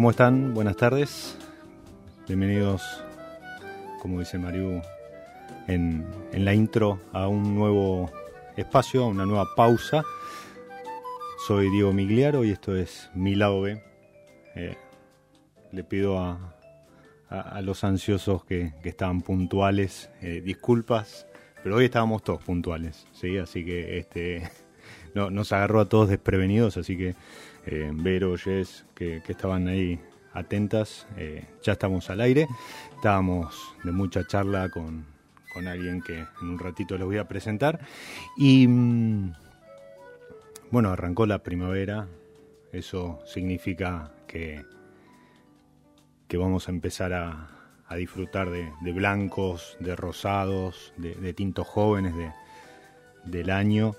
¿Cómo están? Buenas tardes. Bienvenidos, como dice Mariu, en, la intro a un nuevo espacio, a una nueva pausa. Soy Diego Migliaro y esto es Mi Lado B. Eh, le pido a, los ansiosos que, estaban puntuales eh, disculpas, pero hoy estábamos todos puntuales, ¿sí? Así que este, no, nos agarró a todos desprevenidos, así que eh, Vero, Jess, que, estaban ahí atentas. Eh, ya estamos al aire. Estábamos de mucha charla con, alguien que en un ratito les voy a presentar. Y mm, bueno, arrancó la primavera. Eso significa que, que vamos a empezar a, disfrutar de, blancos, de rosados, de, tintos jóvenes del año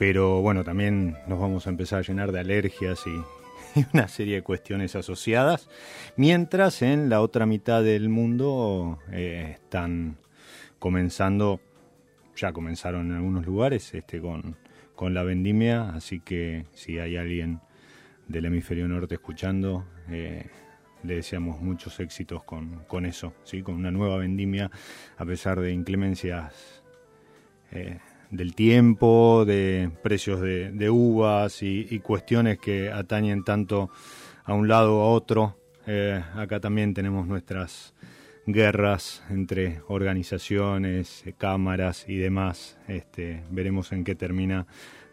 pero bueno, también nos vamos a empezar a llenar de alergias y, una serie de cuestiones asociadas, mientras en la otra mitad del mundo eh, están comenzando, ya comenzaron en algunos lugares este, con, la vendimia, así que si hay alguien del hemisferio norte escuchando, eh, le deseamos muchos éxitos con, con, eso, ¿sí? con una nueva vendimia, a pesar de inclemencias eh, del tiempo, de precios de, uvas y, cuestiones que atañen tanto a un lado o a otro. Eh, acá también tenemos nuestras guerras entre organizaciones, cámaras y demás. Este, veremos en qué termina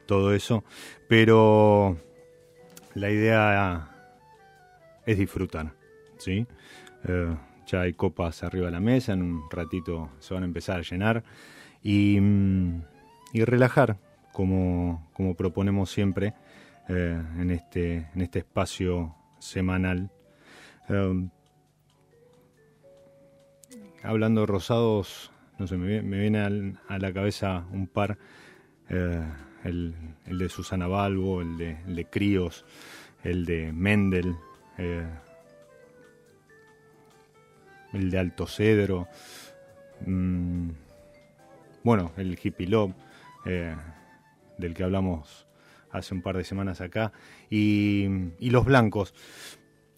todo eso. Pero la idea es disfrutar, ¿sí? Eh, ya hay copas arriba de la mesa, en un ratito se van a empezar a llenar. Y mm, y relajar, como, como proponemos siempre eh, en, este, en este espacio semanal. Em, hablando de rosados, no sé, me, viene a la cabeza un par, eh, el, el, de Susana Balbo, el de, el de Críos, el de Mendel, eh, el de Alto Cedro, mm, bueno, el Hippie Love. Eh, del que hablamos hace un par de semanas acá, y, los blancos.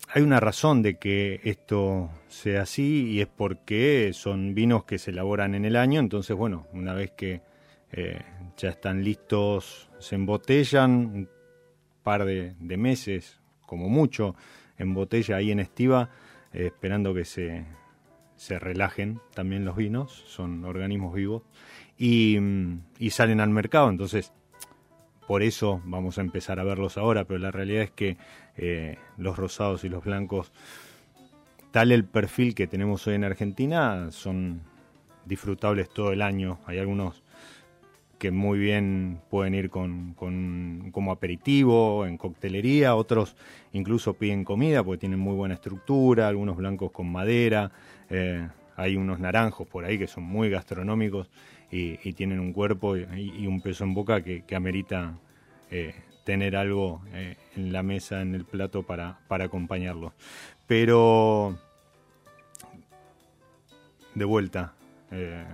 Hay una razón de que esto sea así y es porque son vinos que se elaboran en el año, entonces bueno, una vez que eh, ya están listos, se embotellan un par de, meses, como mucho, en botella ahí en estiva, eh, esperando que se, se relajen también los vinos, son organismos vivos y, salen al mercado. Entonces, por eso vamos a empezar a verlos ahora, pero la realidad es que eh, los rosados y los blancos, tal el perfil que tenemos hoy en Argentina, son disfrutables todo el año. Hay algunos que muy bien pueden ir con, como aperitivo, en coctelería, otros incluso piden comida porque tienen muy buena estructura, algunos blancos con madera, eh, hay unos naranjos por ahí que son muy gastronómicos y, tienen un cuerpo y, un peso en boca que, amerita eh, tener algo eh, en la mesa, en el plato para, para acompañarlo. Pero, de vuelta, eh,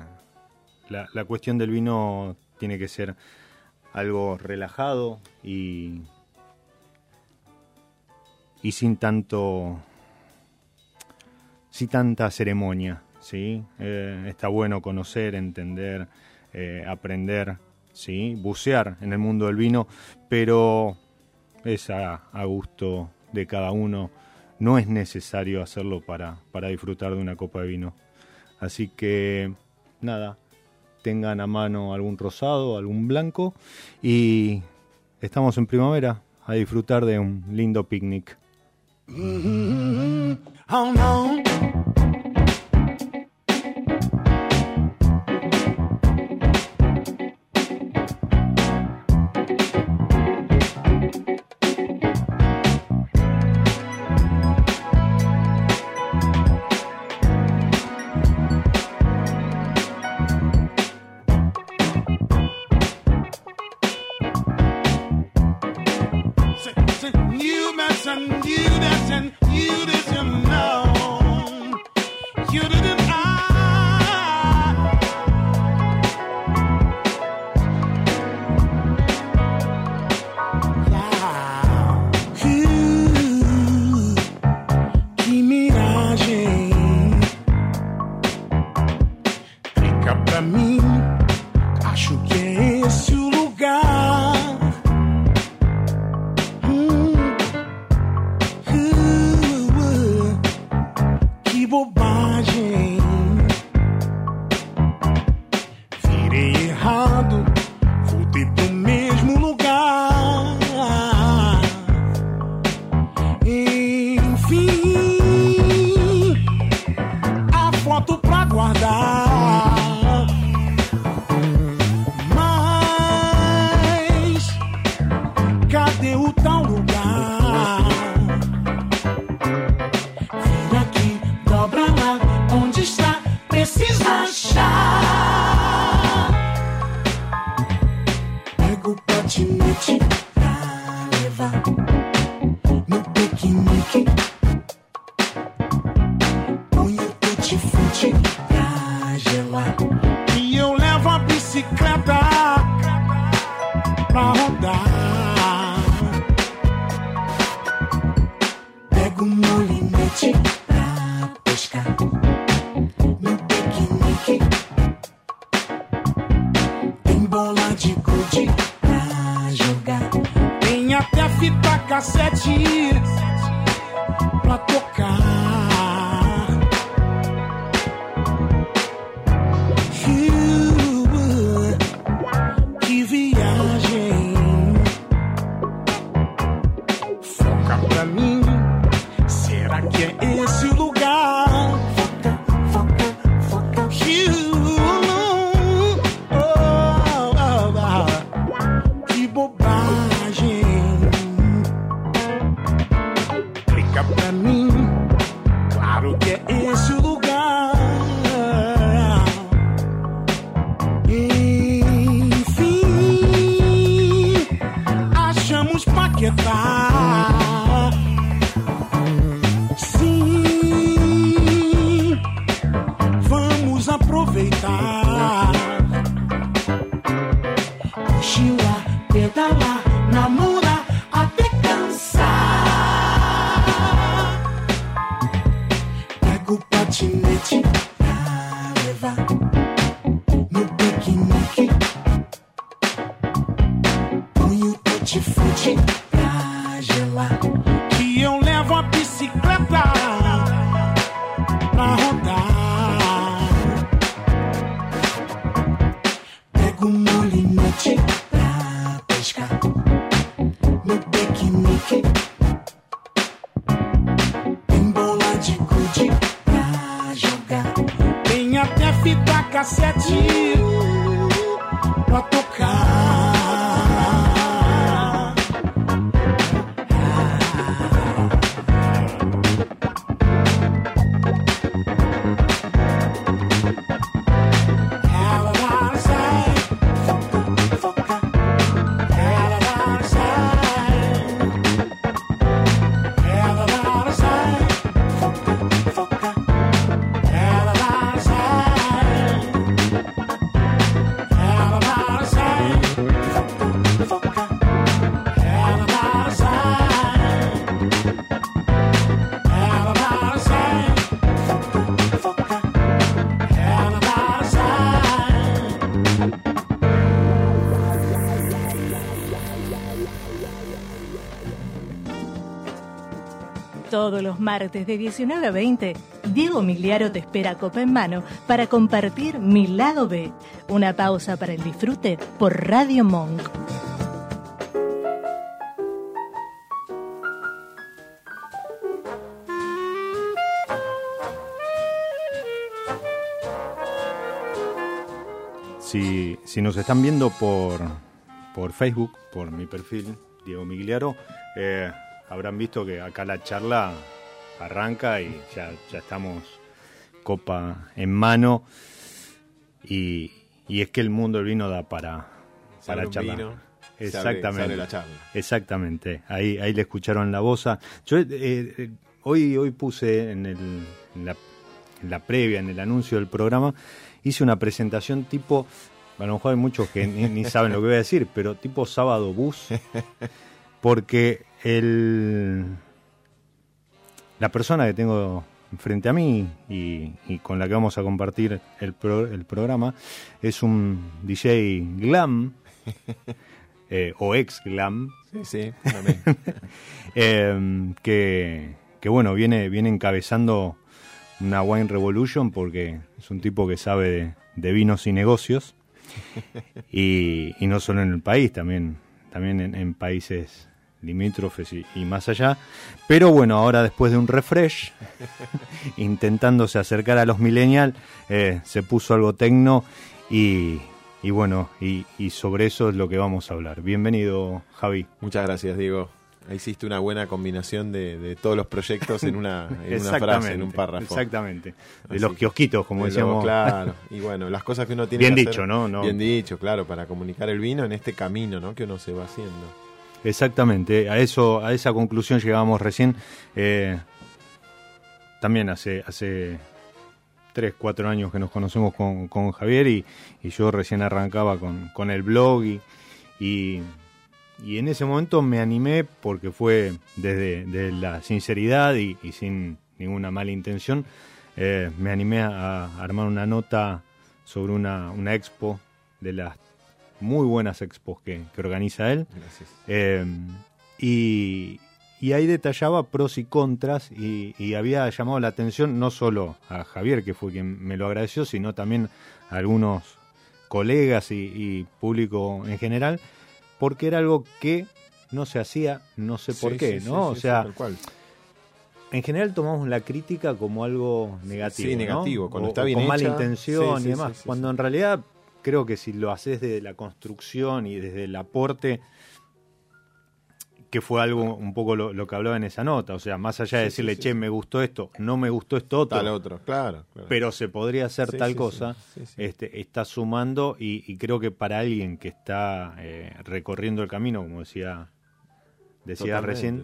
la, la cuestión del vino tiene que ser algo relajado y, y sin tanto sin tanta ceremonia. ¿Sí? Eh, está bueno conocer, entender, eh, aprender, ¿sí? Bucear en el mundo del vino, pero es a, gusto de cada uno. No es necesario hacerlo para, para disfrutar de una copa de vino. Así que, nada, tengan a mano algún rosado, algún blanco y estamos en primavera a disfrutar de un lindo picnic. Mm-hmm. Oh, martes de 19 a 20, Diego Migliaro te espera copa en mano para compartir Mi Lado B, una pausa para el disfrute por Radio Monk. Si, si nos están viendo por, por Facebook, por mi perfil, Diego Migliaro, eh, habrán visto que acá la charla arranca y ya, ya estamos copa en mano y, y es que el mundo del vino da para, para charlar. Exactamente. la charla. Exactamente. Ahí, ahí le escucharon la voz. Yo eh, eh, hoy, hoy puse en, el, en, la, en la previa, en el anuncio del programa, hice una presentación tipo, a lo mejor hay muchos que ni, ni saben lo que voy a decir, pero tipo sábado bus, porque el, la persona que tengo frente a mí y, y con la que vamos a compartir el, pro- el programa es un DJ glam eh, o ex glam. Sí, sí, eh, que, que bueno viene viene encabezando una wine revolution porque es un tipo que sabe de, de vinos y negocios. Y, y no solo en el país también también en, en países limítrofes y, y más allá pero bueno ahora después de un refresh intentándose acercar a los millennials eh, se puso algo tecno y, y bueno y, y sobre eso es lo que vamos a hablar bienvenido Javi Muchas gracias, Diego. Hiciste una buena combinación de, de todos los proyectos en una, en una Exactamente, frase, en un párrafo. Exactamente. De Así los kiosquitos, como De decíamos. luego, claro. Y bueno, las cosas que uno tiene Bien que dicho, hacer- ¿no? No. Bien dicho, claro, para comunicar el vino en este camino, ¿no? Que uno se va haciendo. Exactamente. A eso, a esa conclusión llegábamos recién. eh, también hace, hace tres, cuatro años que nos conocemos con, Javier y, yo recién arrancaba con, el blog y, en ese momento me animé porque fue desde, la sinceridad y, sin ninguna mala intención. eh, me animé a, a armar una nota sobre una, una expo de las muy buenas expos que, que organiza él. Gracias. Eh, y, y ahí detallaba pros y contras y, y había llamado la atención no solo a Javier, que fue quien me lo agradeció, sino también a algunos colegas y, y público en general, porque era algo que no se hacía, no sé por Sí, qué, sí, ¿no? sí, o sea, cual. en general tomamos la crítica como algo negativo. Sí, ¿no? negativo, cuando O- está bien con mala intención y demás. cuando en realidad creo que si lo haces desde la construcción y desde el aporte, que fue algo un poco lo, lo que hablaba en esa nota, o sea, más allá de Sí, decirle, sí, che, sí. me gustó esto, no me gustó esto otro, Tal otro, claro. claro. pero se podría hacer tal cosa. Este, está sumando y, y creo que para alguien que está eh, recorriendo el camino, como decía, decía Totalmente, recién,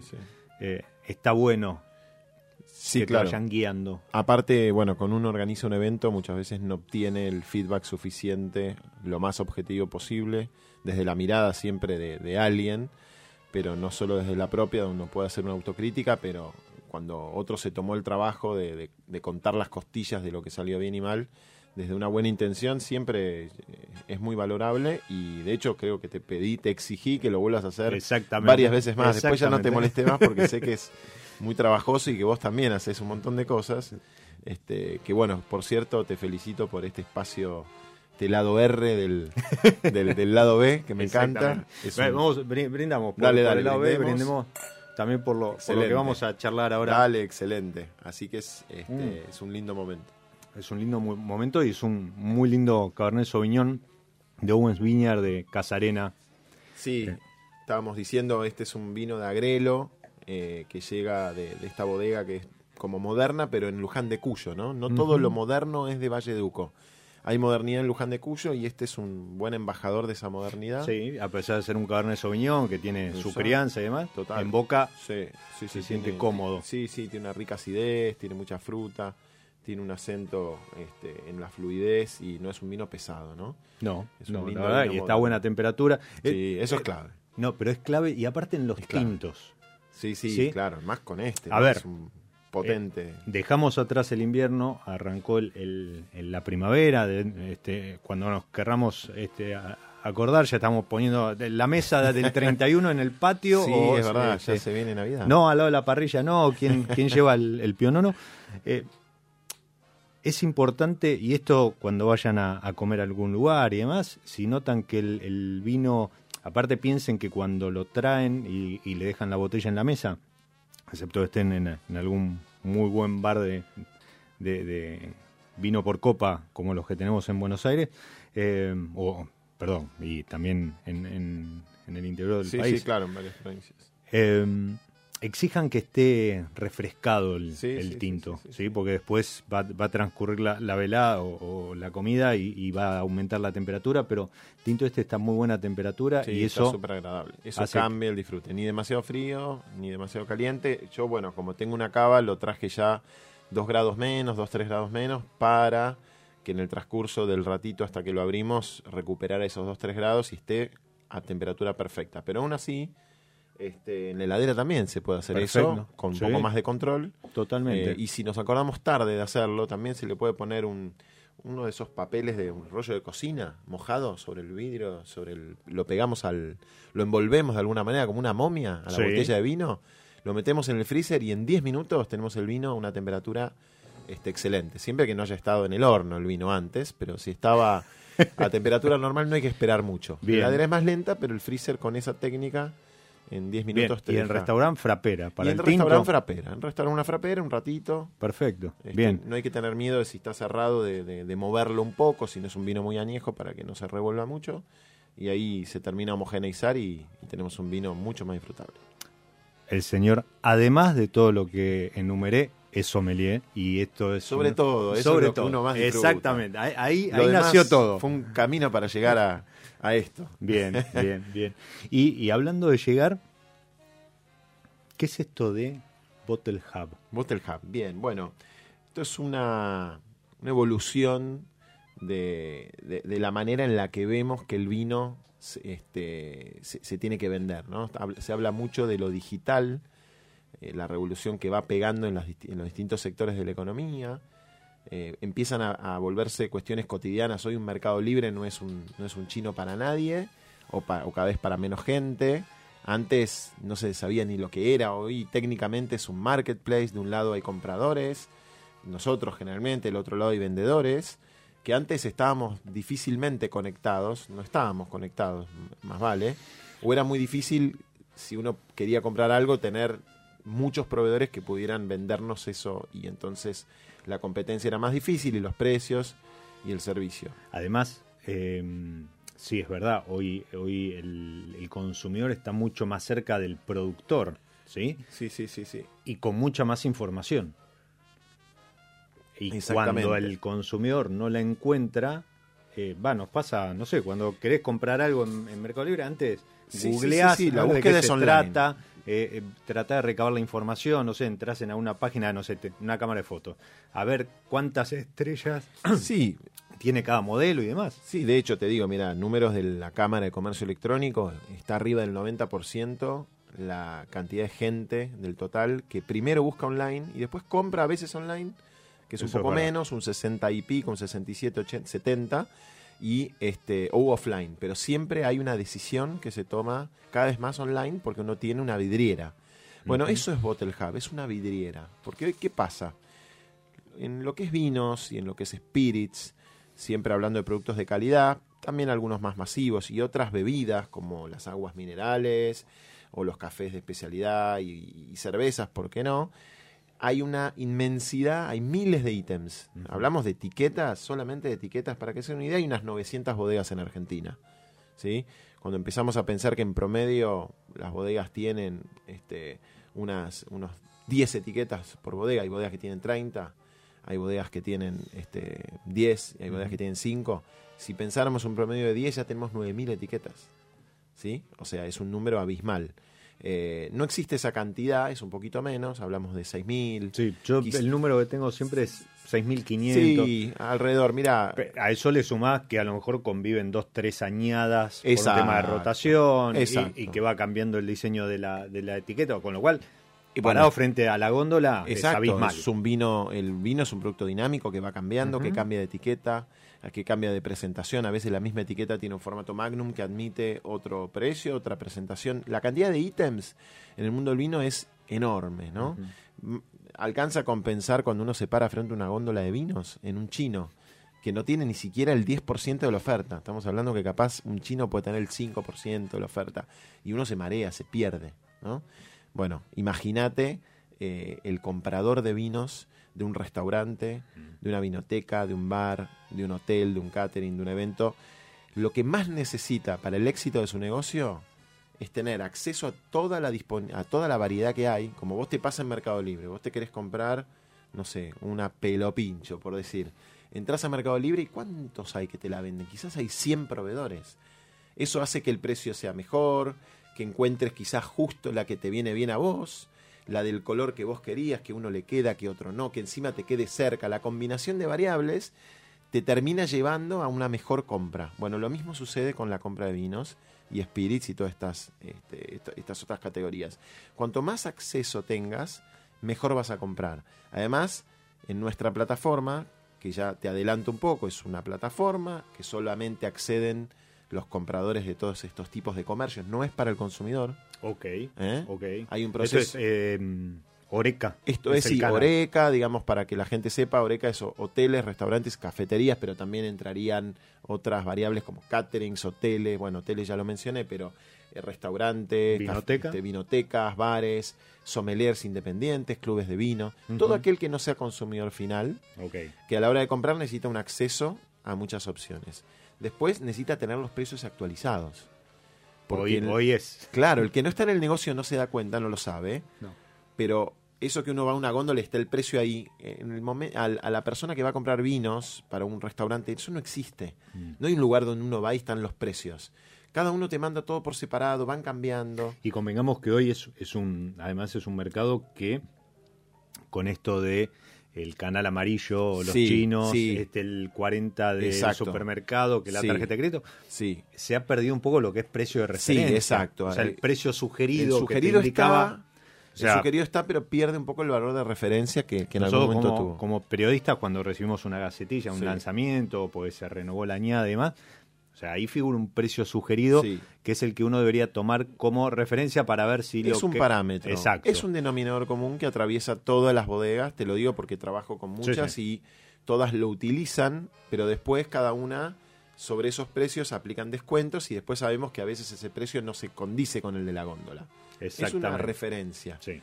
eh, está bueno Sí, que claro. te vayan guiando. Aparte, bueno, cuando uno organiza un evento muchas veces no obtiene el feedback suficiente, lo más objetivo posible, desde la mirada siempre de, de alguien, pero no solo desde la propia, donde uno puede hacer una autocrítica, pero cuando otro se tomó el trabajo de, de- de contar las costillas de lo que salió bien y mal, desde una buena intención siempre eh, es muy valorable y de hecho creo que te pedí, te exigí que lo vuelvas a hacer varias veces más. Después ya no te molesté más porque sé que es muy trabajoso y que vos también haces un montón de cosas. Este, que bueno, por cierto, te felicito por este espacio, este lado R del, del, del lado B, que me encanta. Es un- vamos, brindamos por, Dale, por dale, el lado B, brindemos. también por lo, por lo que vamos a charlar ahora. Dale, excelente. Así que es, este, Mm. es un lindo momento. Es un lindo momento y es un muy lindo Cabernet Sauvignon de Owens Vineyard de Casarena. Sí, Eh. estábamos diciendo, este es un vino de Agrelo eh, que llega de, de esta bodega que es como moderna, pero en Luján de Cuyo, ¿no? No todo lo moderno es de Valle de Uco. Hay modernidad en Luján de Cuyo y este es un buen embajador de esa modernidad. Sí, a pesar de ser un Cabernet Sauvignon que tiene su crianza y demás, Total. en boca Sí, sí, sí, Se siente cómodo. Sí, sí, tiene una rica acidez, tiene mucha fruta, tiene un acento este, en la fluidez y no es un vino pesado, ¿no? no, Es un no, la lindo verdad, vino y está a buena temperatura. Eh, Sí, eso es eh, clave. No, pero es clave y aparte en los tintos. Sí, sí, ¿sí? claro, más con este. A ¿no? ver. Es un potente. Dejamos atrás el invierno, arrancó el, el- el- la primavera, de- este, cuando nos querramos este, a- acordar, ya estamos poniendo la mesa del 31 en el patio. sí, o, es verdad, este, ya se viene Navidad. No, al lado de la parrilla, no. ¿Quién, quién lleva el, el pionono? Eh, es importante, y esto cuando vayan a, a comer a algún lugar y demás, si notan que el, el vino, aparte piensen que cuando lo traen y, y le dejan la botella en la mesa, excepto que estén en, en algún muy buen bar de, de- de vino por copa, como los que tenemos en Buenos Aires, eh, o, perdón, y también en, en- en el interior del sí, país. sí, claro, en varias provincias. Eh, exijan que esté refrescado el, Sí, el sí, sí, tinto, sí, porque después va, va a transcurrir la, la velada o, o la comida y, y va a aumentar la temperatura, pero el tinto este está a muy buena temperatura y está eso súper agradable. Eso hace- cambia el disfrute. Ni demasiado frío, ni demasiado caliente. Yo, bueno, como tengo una cava, lo traje ya dos grados menos, dos, tres grados menos, para que en el transcurso del ratito hasta que lo abrimos, recuperara esos dos, tres grados y esté a temperatura perfecta. Pero aún así, este, en la heladera también se puede hacer Perfecto. eso, con un Sí. poco más de control. totalmente. Eh, y si nos acordamos tarde de hacerlo, también se le puede poner un, uno de esos papeles de un rollo de cocina mojado sobre el vidrio, sobre el, lo pegamos al, lo envolvemos de alguna manera como una momia a la Sí. botella de vino, lo metemos en el freezer y en 10 minutos tenemos el vino a una temperatura este, excelente. Siempre que no haya estado en el horno el vino antes, pero si estaba a temperatura normal no hay que esperar mucho. Bien. La heladera es más lenta, pero el freezer con esa técnica en 10 Bien, minutos y en deja- restaurante frapera, para y el tinto, restaurante frapera. En restaurante una frapera, un ratito. perfecto. Este, Bien, No hay que tener miedo de si está cerrado, de, de- de moverlo un poco, si no es un vino muy añejo para que no se revuelva mucho. Y ahí se termina a homogeneizar y, y tenemos un vino mucho más disfrutable. el señor, además de todo lo que enumeré, es sommelier y esto es Sobre un- todo, eso sobre es lo que todo. uno más disfruta. Exactamente, ahí, ahí, ahí nació todo. Fue un camino para llegar a, a esto. Bien, bien, bien. Y, y hablando de llegar, ¿qué es esto de Bottle Hub? Bottle Hub. Bien, bueno, esto es una, una evolución de, de- de la manera en la que vemos que el vino se, este, se, se tiene que vender. ¿no? Se habla mucho de lo digital, eh, la revolución que va pegando en, en los distintos sectores de la economía. Eh, empiezan a, volverse cuestiones cotidianas. Hoy un mercado libre no es un, no es un chino para nadie, o, o cada vez para menos gente. Antes no se sabía ni lo que era, hoy técnicamente es un marketplace, de un lado hay compradores, nosotros generalmente, del otro lado hay vendedores, que antes estábamos difícilmente conectados, no estábamos conectados, más vale, o era muy difícil, si uno quería comprar algo, tener muchos proveedores que pudieran vendernos eso y entonces la competencia era más difícil y los precios y el servicio. Además, eh, sí, es verdad, hoy, hoy el, el consumidor está mucho más cerca del productor, ¿sí? Sí, sí, sí, sí. Y con mucha más información. Y cuando el consumidor no la encuentra, eh, va, nos pasa, no sé, cuando querés comprar algo en, en Mercado Libre, antes Sí, googleás sí, sí, la a ver de búsqueda qué se online. trata, eh, eh, tratá de recabar la información, no sé, entras en alguna página, no sé, te- una cámara de fotos, a ver cuántas estrellas Sí, tiene cada modelo y demás. Sí, de hecho te digo, mira, números de la Cámara de Comercio Electrónico, está arriba del 90% la cantidad de gente del total que primero busca online y después compra a veces online, que es un Eso poco menos, un 60 y pico, un 67, 80, 70, y este, o offline, pero siempre hay una decisión que se toma cada vez más online porque uno tiene una vidriera. Bueno, eso es Bottle Hub, es una vidriera. Porque, ¿qué pasa? En lo que es vinos y en lo que es spirits, siempre hablando de productos de calidad, también algunos más masivos y otras bebidas como las aguas minerales o los cafés de especialidad y, y cervezas, ¿por qué no? Hay una inmensidad, hay miles de ítems. Hablamos de etiquetas, solamente de etiquetas, para que se den una idea, hay unas 900 bodegas en Argentina. ¿sí? Cuando empezamos a pensar que en promedio las bodegas tienen este, unas, unos 10 etiquetas por bodega, hay bodegas que tienen 30, hay bodegas que tienen este, 10, y hay bodegas que tienen 5. Si pensáramos un promedio de 10, ya tenemos 9.000 etiquetas. ¿sí? O sea, es un número abismal. Eh, no existe esa cantidad, es un poquito menos, hablamos de 6.000. Sí, yo el número que tengo siempre es 6.500. Sí, alrededor, mira, A eso le sumás que a lo mejor conviven dos, tres añadas por un Exacto. tema de rotación y- Exacto. y, que va cambiando el diseño de la, de la etiqueta, con lo cual, Y bueno, parado frente a la góndola, es Exacto, abismal. es un vino, el vino es un producto dinámico que va cambiando, que cambia de etiqueta, que cambia de presentación. A veces la misma etiqueta tiene un formato magnum que admite otro precio, otra presentación. La cantidad de ítems en el mundo del vino es enorme, ¿no? Alcanza a compensar cuando uno se para frente a una góndola de vinos en un chino que no tiene ni siquiera el 10% de la oferta. Estamos hablando que capaz un chino puede tener el 5% de la oferta y uno se marea, se pierde, ¿no? Bueno, imagínate eh, el comprador de vinos de un restaurante, de una vinoteca, de un bar, de un hotel, de un catering, de un evento. Lo que más necesita para el éxito de su negocio es tener acceso a toda la a toda la variedad que hay, como vos te pasa en Mercado Libre, vos te querés comprar, no sé, una pelopincho, por decir. Entrás a Mercado Libre y ¿cuántos hay que te la venden? Quizás hay 100 proveedores. Eso hace que el precio sea mejor, que encuentres quizás justo la que te viene bien a vos, la del color que vos querías, que uno le queda, que otro no, que encima te quede cerca. La combinación de variables te termina llevando a una mejor compra. Bueno, lo mismo sucede con la compra de vinos y spirits y todas estas, este, estas otras categorías. Cuanto más acceso tengas, mejor vas a comprar. Además, en nuestra plataforma, que ya te adelanto un poco, es una plataforma que solamente acceden los compradores de todos estos tipos de comercios, no es para el consumidor. Ok, ¿eh? ok. Hay un Esto proceso. es eh, Oreca. Esto es, sí, canal. Oreca, digamos, para que la gente sepa, Oreca es hoteles, restaurantes, cafeterías, pero también entrarían otras variables como caterings, hoteles, bueno, hoteles ya lo mencioné, pero eh, restaurantes, Vinoteca. este, vinotecas, bares, sommeliers independientes, clubes de vino, todo aquel que no sea consumidor final, Ok. que a la hora de comprar necesita un acceso a muchas opciones. Después necesita tener los precios actualizados. Porque Hoy, el- hoy es. Claro, el que no está en el negocio no se da cuenta, no lo sabe. No. Pero eso que uno va a una góndola y está el precio ahí, en el a la persona que va a comprar vinos para un restaurante, eso no existe. Mm. No hay un lugar donde uno va y están los precios. Cada uno te manda todo por separado, van cambiando. Y convengamos que hoy es, es un, además es un mercado que con esto de el canal amarillo, los Sí, chinos, sí. este el 40 de Exacto. supermercado, que la Sí. tarjeta de crédito, Sí, se ha perdido un poco lo que es precio de Sí, referencia. exacto. O sea, el El- precio el sugerido, sugerido que te indicaba, está, o sea, el sugerido está, pero pierde un poco el valor de referencia que, que en algún momento como, tuvo. como periodistas cuando recibimos una gacetilla, un Sí. lanzamiento, pues se renovó la añada y demás, o sea, ahí figura un precio sugerido Sí. que es el que uno debería tomar como referencia para ver si lo es un que- parámetro. Exacto. Es un denominador común que atraviesa todas las bodegas, te lo digo porque trabajo con muchas sí. y todas lo utilizan, pero después cada una sobre esos precios aplican descuentos y después sabemos que a veces ese precio no se condice con el de la góndola. Es una referencia. Sí.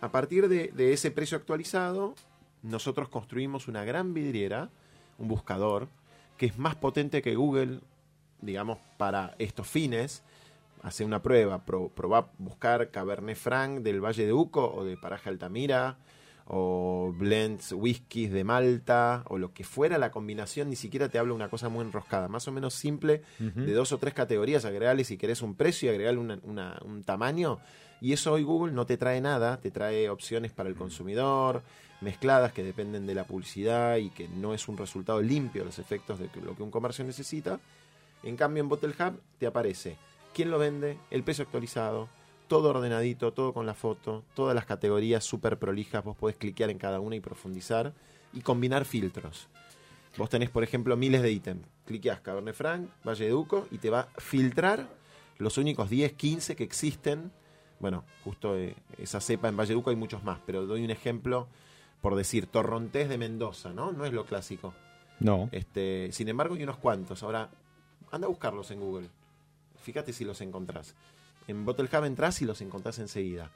A partir de, de ese precio actualizado, nosotros construimos una gran vidriera, un buscador, que es más potente que Google, digamos, para estos fines. Hace una prueba, pro, probá buscar Cabernet Franc del Valle de Uco o de Paraje Altamira, o blends, whiskies de Malta, o lo que fuera la combinación, ni siquiera te habla una cosa muy enroscada, más o menos simple, de dos o tres categorías, agregarle si querés un precio y agregarle una- una- un tamaño. Y eso hoy Google no te trae nada, te trae opciones para el consumidor, mezcladas que dependen de la publicidad y que no es un resultado limpio los efectos de lo que un comercio necesita. En cambio en Bottle Hub te aparece quién lo vende, el precio actualizado, todo ordenadito, todo con la foto, todas las categorías súper prolijas, vos podés cliquear en cada una y profundizar y combinar filtros. Vos tenés, por ejemplo, miles de ítems. Cliqueás Cabernet Franc, Valle de Duco y te va a filtrar los únicos 10, 15 que existen. Bueno, justo eh, esa cepa en Valle de Duco hay muchos más, pero doy un ejemplo por decir Torrontés de Mendoza, ¿no? No es lo clásico. No. Este, sin embargo, hay unos cuantos. Ahora, anda a buscarlos en Google. Fíjate si los encontrás. En Bottle Hub entrás y los encontrás enseguida.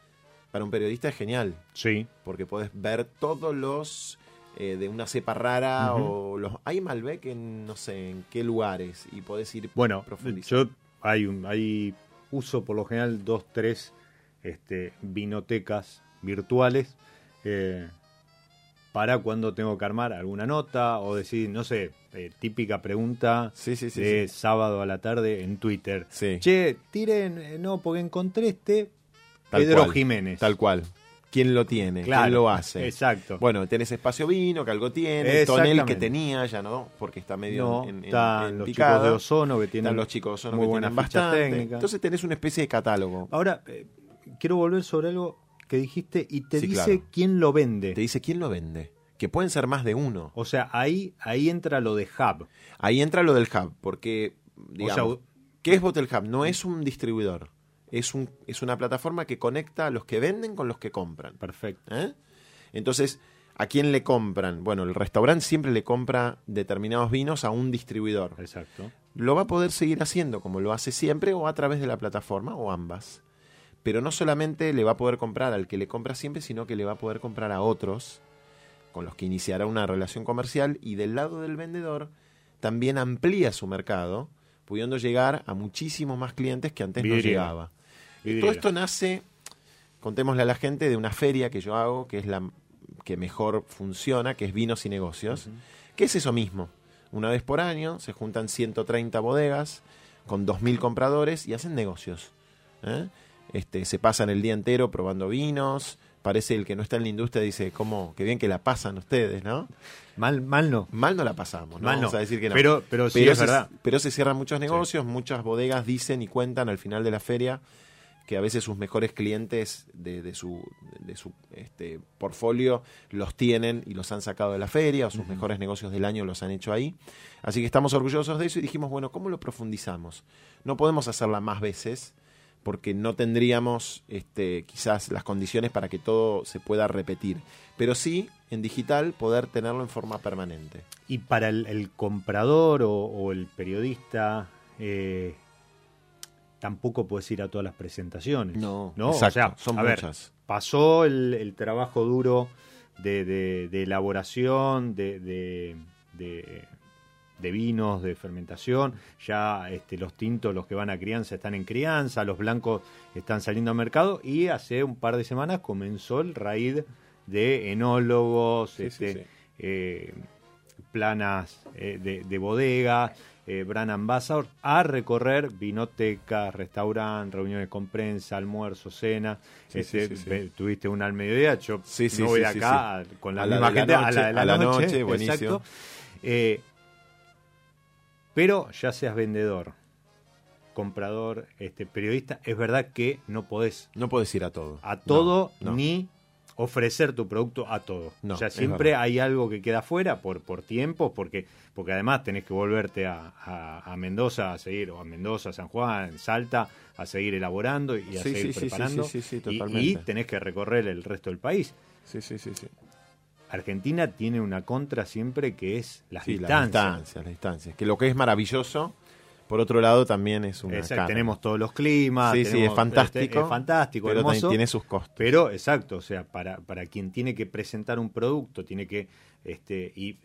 Para un periodista es genial, Sí. porque podés ver todos los eh, de una cepa rara o los... Hay Malbec en no sé en qué lugares y podés ir Bueno, profundizando. yo hay, un- hay uso por lo general dos, tres este, vinotecas virtuales eh, para cuando tengo que armar alguna nota o decir, no sé, eh, típica pregunta Sí, sí, sí. de sábado a la tarde en Twitter. Sí. Che, tiren, eh, no, porque encontré este Tal Pedro cual, Jiménez. Tal cual. ¿Quién lo tiene? Claro, ¿Quién lo hace? Exacto. Bueno, tenés espacio vino, que algo tiene, tonel que tenía, ya no, porque está medio no, en, en- están en los picada. chicos de Ozono que tienen Están los chicos son muy que buenas tienen bastante. técnicas. Entonces tenés una especie de catálogo. Ahora, eh, quiero volver sobre algo que dijiste y te Sí, dice claro. quién lo vende. Te dice quién lo vende. Que pueden ser más de uno. O sea, ahí, ahí entra lo de hub. Ahí entra lo del hub, porque, digamos, O sea, ¿qué es Bottle Hub? No es un distribuidor. Es, un, es una plataforma que conecta a los que venden con los que compran. Perfecto. ¿eh? Entonces, ¿a quién le compran? Bueno, el restaurante siempre le compra determinados vinos a un distribuidor. Exacto. Lo va a poder seguir haciendo como lo hace siempre o a través de la plataforma o ambas. Pero no solamente le va a poder comprar al que le compra siempre, sino que le va a poder comprar a otros con los que iniciará una relación comercial y del lado del vendedor también amplía su mercado, pudiendo llegar a muchísimos más clientes que antes no Vidriera. llegaba. vidriero. Todo esto nace, contémosle a la gente, de una feria que yo hago, que es la que mejor funciona, que es Vinos y Negocios, que es eso mismo. Una vez por año se juntan 130 bodegas con 2.000 compradores y hacen negocios. ¿eh? Este, se pasan el día entero probando vinos. Parece el que no está en la industria dice, ¿cómo? Qué bien que la pasan ustedes, ¿no? Mal, mal no. Mal no la pasamos, ¿no? Mal no. Vamos a decir que no. Pero- pero sí es se, verdad. Pero se cierran muchos negocios, muchas bodegas dicen y cuentan al final de la feria que a veces sus mejores clientes de, de su, de su este, portfolio los tienen y los han sacado de la feria, o sus mejores negocios del año los han hecho ahí. Así que estamos orgullosos de eso y dijimos, bueno, ¿cómo lo profundizamos? No podemos hacerla más veces porque no tendríamos este, quizás las condiciones para que todo se pueda repetir. Pero sí, en digital, poder tenerlo en forma permanente. Y para el, el comprador o, o el periodista, eh, tampoco puedes ir a todas las presentaciones. No, ¿no? exacto, o sea, son a ver, muchas. pasó el, el trabajo duro de, de- de elaboración, de, de- de- vinos, de fermentación. Ya este, los tintos, los que van a crianza, están en crianza, los blancos están saliendo al mercado. Y hace un par de semanas comenzó el raid de enólogos, Sí, este, sí. eh, planas eh, de, de bodega, eh, brand ambassador, a recorrer vinotecas, restaurantes, reuniones con prensa, almuerzo, cena. Sí, Este, sí, sí, Tuviste un al mediodía, yo Sí, sí, no voy sí, sí, acá con la A misma la gente a noche, la de la, a la noche, noche, buenísimo. exacto. Eh, pero ya seas vendedor, comprador, este periodista, es verdad que no podés No puedes ir a todo. a todo No, no. ni ofrecer tu producto a todo. No, o sea, siempre hay algo que queda fuera por, por tiempo, porque, porque además tenés que volverte a, a- a Mendoza a seguir, o a Mendoza, San Juan, Salta, a seguir elaborando y a Sí, seguir sí, preparando. sí, Y- y, tenés que recorrer el resto del país. Sí, sí, sí, sí. Argentina tiene una contra siempre que es las Sí, las distancias. distancias, las distancias. Que lo que es maravilloso, por otro lado, también es una Exacto, carga. tenemos todos los climas. Sí, es fantástico. Es fantástico, pero también hermoso. tiene sus costos. Pero, exacto, o sea, para, para quien tiene que presentar un producto, tiene que. este y,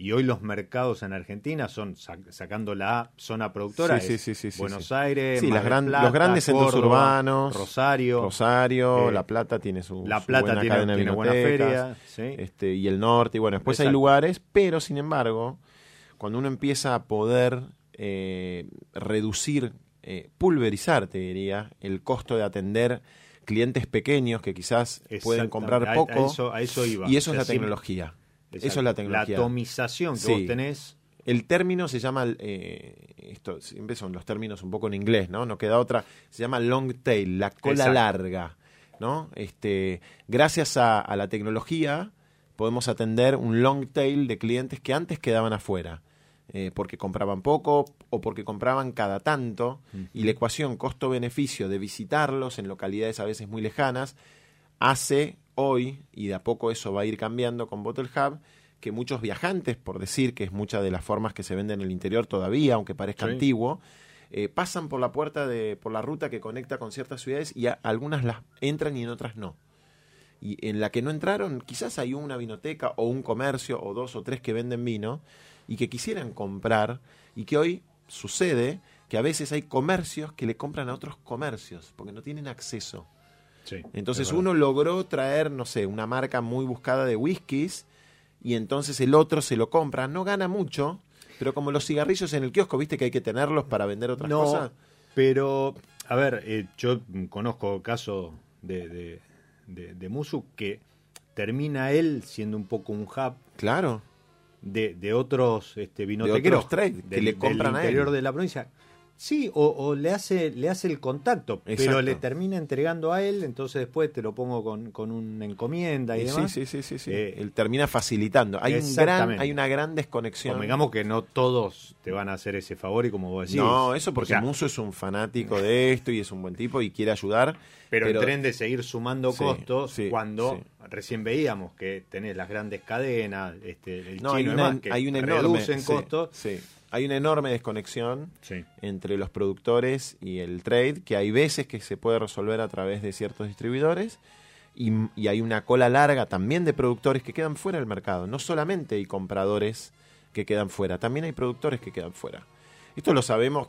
y hoy los mercados en Argentina son sac- sacando la zona productora. Sí, Buenos. Aires, Mar las del gran- Plata, los grandes centros urbanos, Rosario. Rosario, eh, La Plata tiene su, La su Plata buena tiene- tiene buena feria, este, y el norte, y bueno, después hay lugares, pero sin embargo, cuando uno empieza a poder eh, reducir, eh, pulverizar, te diría, el costo de atender clientes pequeños que quizás pueden comprar poco, A, eso, a eso iba. y eso O sea, es la tecnología. Eso es la tecnología. La atomización que Sí. vos tenés. El término se llama, eh, esto siempre son los términos un poco en inglés, ¿no? No queda otra. Se llama long tail, la cola Exacto. larga, ¿no? Este, gracias a, a la tecnología podemos atender un long tail de clientes que antes quedaban afuera, eh, porque compraban poco o porque compraban cada tanto, y la ecuación costo-beneficio de visitarlos en localidades a veces muy lejanas hace hoy, y de a poco eso va a ir cambiando con Bottle Hub, que muchos viajantes, por decir que es muchas de las formas que se venden en el interior todavía, aunque parezca Sí. antiguo, eh, pasan por la puerta de, por la ruta que conecta con ciertas ciudades y a- algunas las entran y en otras no. Y en la que no entraron, quizás hay una vinoteca o un comercio o dos o tres que venden vino y que quisieran comprar y que hoy sucede que a veces hay comercios que le compran a otros comercios porque no tienen acceso. Sí, Entonces uno logró traer, no sé, una marca muy buscada de whiskies y entonces el otro se lo compra. No gana mucho, pero como los cigarrillos en el kiosco, viste que hay que tenerlos para vender otras no, cosas. Pero, a ver, eh, yo conozco caso de, de, de, de Musu que termina él siendo un poco un hub Claro. de, de otros este, vinotequeros otros trade que del- le compran del a él. interior de la provincia. Sí, o, o le hace le hace el contacto, pero le termina entregando a él, entonces después te lo pongo con, con una encomienda y, Y demás. sí, sí, sí. Eh, Él termina facilitando. Hay, un gran, hay una gran desconexión. Convengamos que no todos te van a hacer ese favor y como vos decís. no, eso porque o sea, Muso es un fanático de esto y es un buen tipo y quiere ayudar. Pero, el tren de seguir sumando costos sí, cuando recién veíamos que tenés las grandes cadenas, este, el No, chino hay y una, demás, que hay una enorme, reducen costos. sí. Hay una enorme desconexión Sí. entre los productores y el trade, que hay veces que se puede resolver a través de ciertos distribuidores, y, y hay una cola larga también de productores que quedan fuera del mercado. No solamente hay compradores que quedan fuera, también hay productores que quedan fuera. Esto lo sabemos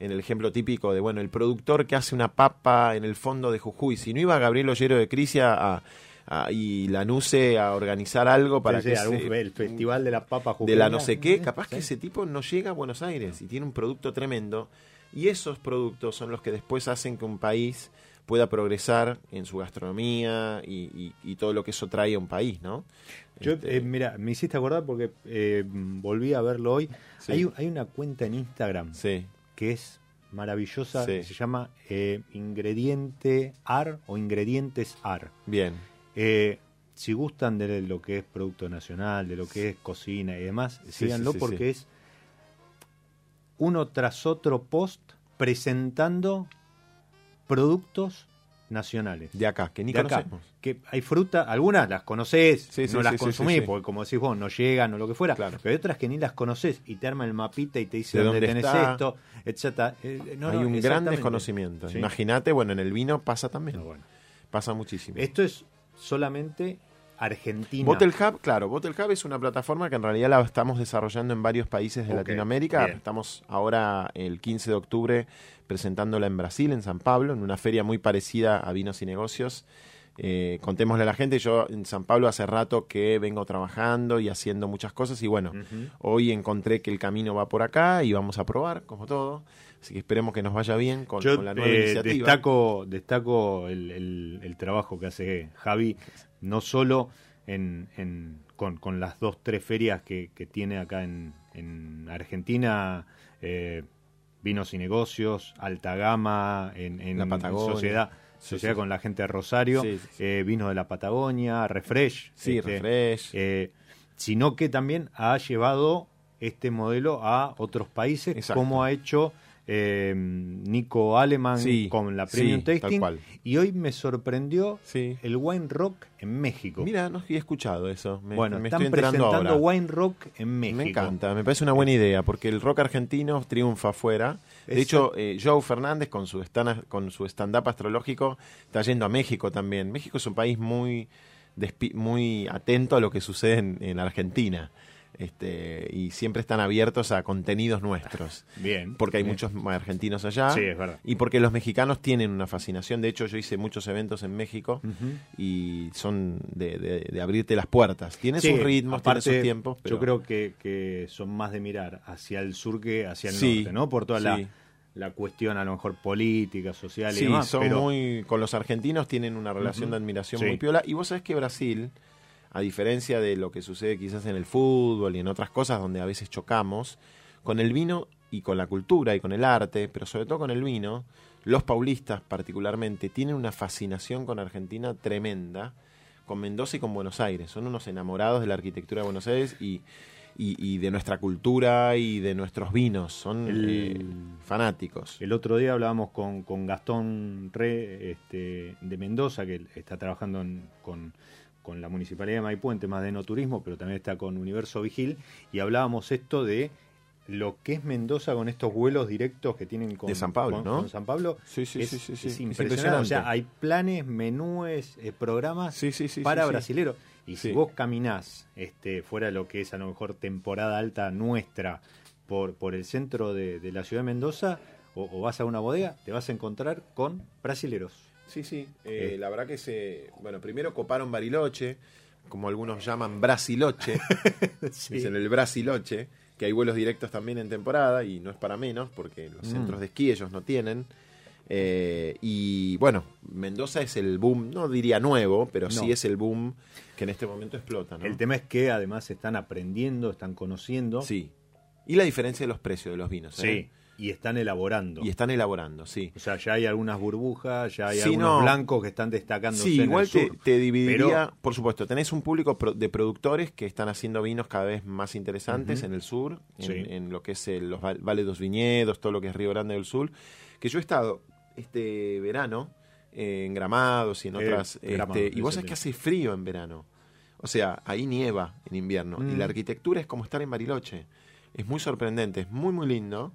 en el ejemplo típico de, bueno, el productor que hace una papa en el fondo de Jujuy, si no iba Gabriel Ollero de Crisia a, a, y Lanuse a organizar algo para Sí, que algún- se- el festival de la papa de la no sé qué, capaz Sí. que ese tipo no llega a Buenos Aires y tiene un producto tremendo. Y esos productos son los que después hacen que un país pueda progresar en su gastronomía y, y- y todo lo que eso trae a un país, ¿no? Yo, Este, eh, mira, me hiciste acordar porque eh, volví a verlo hoy. Sí. Hay, hay una cuenta en Instagram sí, que es maravillosa, Sí. que se llama eh, Ingrediente AR o Ingredientes AR. bien. Eh, si gustan de lo que es producto nacional, de lo que es cocina y demás, Sí, síganlo sí, sí, porque es uno tras otro post presentando productos nacionales. De acá, que ni De acá, conocemos. que hay fruta, algunas las Sí, sí, no sí, las sí, consumís, porque como decís vos, no llegan o lo que fuera, Claro. pero hay otras que ni las conoces y te arman el mapita y te dice De dónde, dónde tenés está. esto, etcétera. Eh, no, Hay no, un gran desconocimiento. Imagínate, bueno, en el vino pasa también. No, bueno. Pasa muchísimo. Esto es solamente Argentina. Bottle Hub, claro, Bottle Hub es una plataforma que en realidad la estamos desarrollando en varios países de Latinoamérica. bien. Estamos ahora el 15 de octubre presentándola en Brasil, en San Pablo, en una feria muy parecida a Vinos y Negocios. Eh, contémosle a la gente, yo en San Pablo hace rato que vengo trabajando y haciendo muchas cosas y bueno, hoy encontré que el camino va por acá y vamos a probar, como todo. Así que esperemos que nos vaya bien con, Yo con la nueva eh, iniciativa. destaco, destaco el, el- el trabajo que hace Javi, no solo en, en- con, con las dos, tres ferias que, que tiene acá en, en Argentina, eh, Vinos y Negocios, Alta Gama, en, en La Patagonia. Sociedad, sociedad con la gente de Rosario, eh, Vinos de la Patagonia, Refresh. Sí, este, refresh. eh, sino que también ha llevado este modelo a otros países, Exacto. como ha hecho eh, Nico Aleman Sí, con la sí, Premium Tasting. cual. Y hoy me sorprendió Sí. el Wine Rock en México. Mira, no había escuchado eso. Me, bueno, me están estoy presentando ahora. Wine Rock en México. Me encanta, me parece una buena idea, porque el rock argentino triunfa afuera. De hecho, eh, Joe Fernández con su stand con su stand-up astrológico está yendo a México también. México es un país muy muy atento a lo que sucede en, en Argentina. Este, y siempre están abiertos a contenidos nuestros. Bien. Porque hay bien. muchos argentinos allá. Sí, es verdad. Y porque los mexicanos tienen una fascinación. De hecho, yo hice muchos eventos en México y son de, de- de abrirte las puertas. Tienen Sí, sus ritmos, aparte, sus tiempos. Pero... Yo creo que, que son más de mirar hacia el sur que hacia el Sí, norte, ¿no? Por toda la, la cuestión a lo mejor política, social y Sí, demás. son pero muy. Con los argentinos tienen una relación de admiración Sí. muy piola. Y vos sabés que Brasil, a diferencia de lo que sucede quizás en el fútbol y en otras cosas donde a veces chocamos, con el vino y con la cultura y con el arte, pero sobre todo con el vino, los paulistas particularmente tienen una fascinación con Argentina tremenda, con Mendoza y con Buenos Aires. Son unos enamorados de la arquitectura de Buenos Aires y. y- y de nuestra cultura y de nuestros vinos, son El- eh, fanáticos. El otro día hablábamos con, con Gastón Re este, de Mendoza, que está trabajando en- con, con la Municipalidad de Maipú en temas de no turismo, pero también está con Universo Vigil, y hablábamos esto de lo que es Mendoza con estos vuelos directos que tienen con De San Pablo, con- ¿no? con San Pablo. Sí, sí, es, sí, sí, sí. es Es impresionante. O sea, hay planes, menúes, eh, programas Sí, sí, sí, para brasileros. Y si vos caminás este, fuera de lo que es a lo mejor temporada alta nuestra por, por el centro de, de la ciudad de Mendoza o, o vas a una bodega, te vas a encontrar con brasileros. Sí, sí. eh, Eh. La verdad que se. Bueno, primero coparon Bariloche, como algunos llaman Brasiloche. Dicen el Brasiloche, que hay vuelos directos también en temporada y no es para menos porque los Mm. centros de esquí ellos no tienen. Eh, y bueno, Mendoza es el boom, no diría nuevo, pero sí es el boom que en este momento explota. ¿no? El tema es que además están aprendiendo, están conociendo. Sí. Y la diferencia de los precios de los vinos. ¿eh? Sí, y están elaborando. Y están elaborando, sí. O sea, ya hay algunas burbujas, ya hay Sí, algunos no. blancos que están destacando. Sí, en igual el te, sur. te dividiría, Pero- por supuesto, tenés un público de productores que están haciendo vinos cada vez más interesantes en el sur, en, Sí. en lo que es el- los val- Vales dos Viñedos, todo lo que es Río Grande del Sur, que yo he estado este verano eh, en Gramados y en Eh, otras, este, y vos sabés que hace frío en verano. O sea, ahí nieva en invierno. Y Mm. la arquitectura es como estar en Bariloche. Es muy sorprendente, es muy, muy lindo.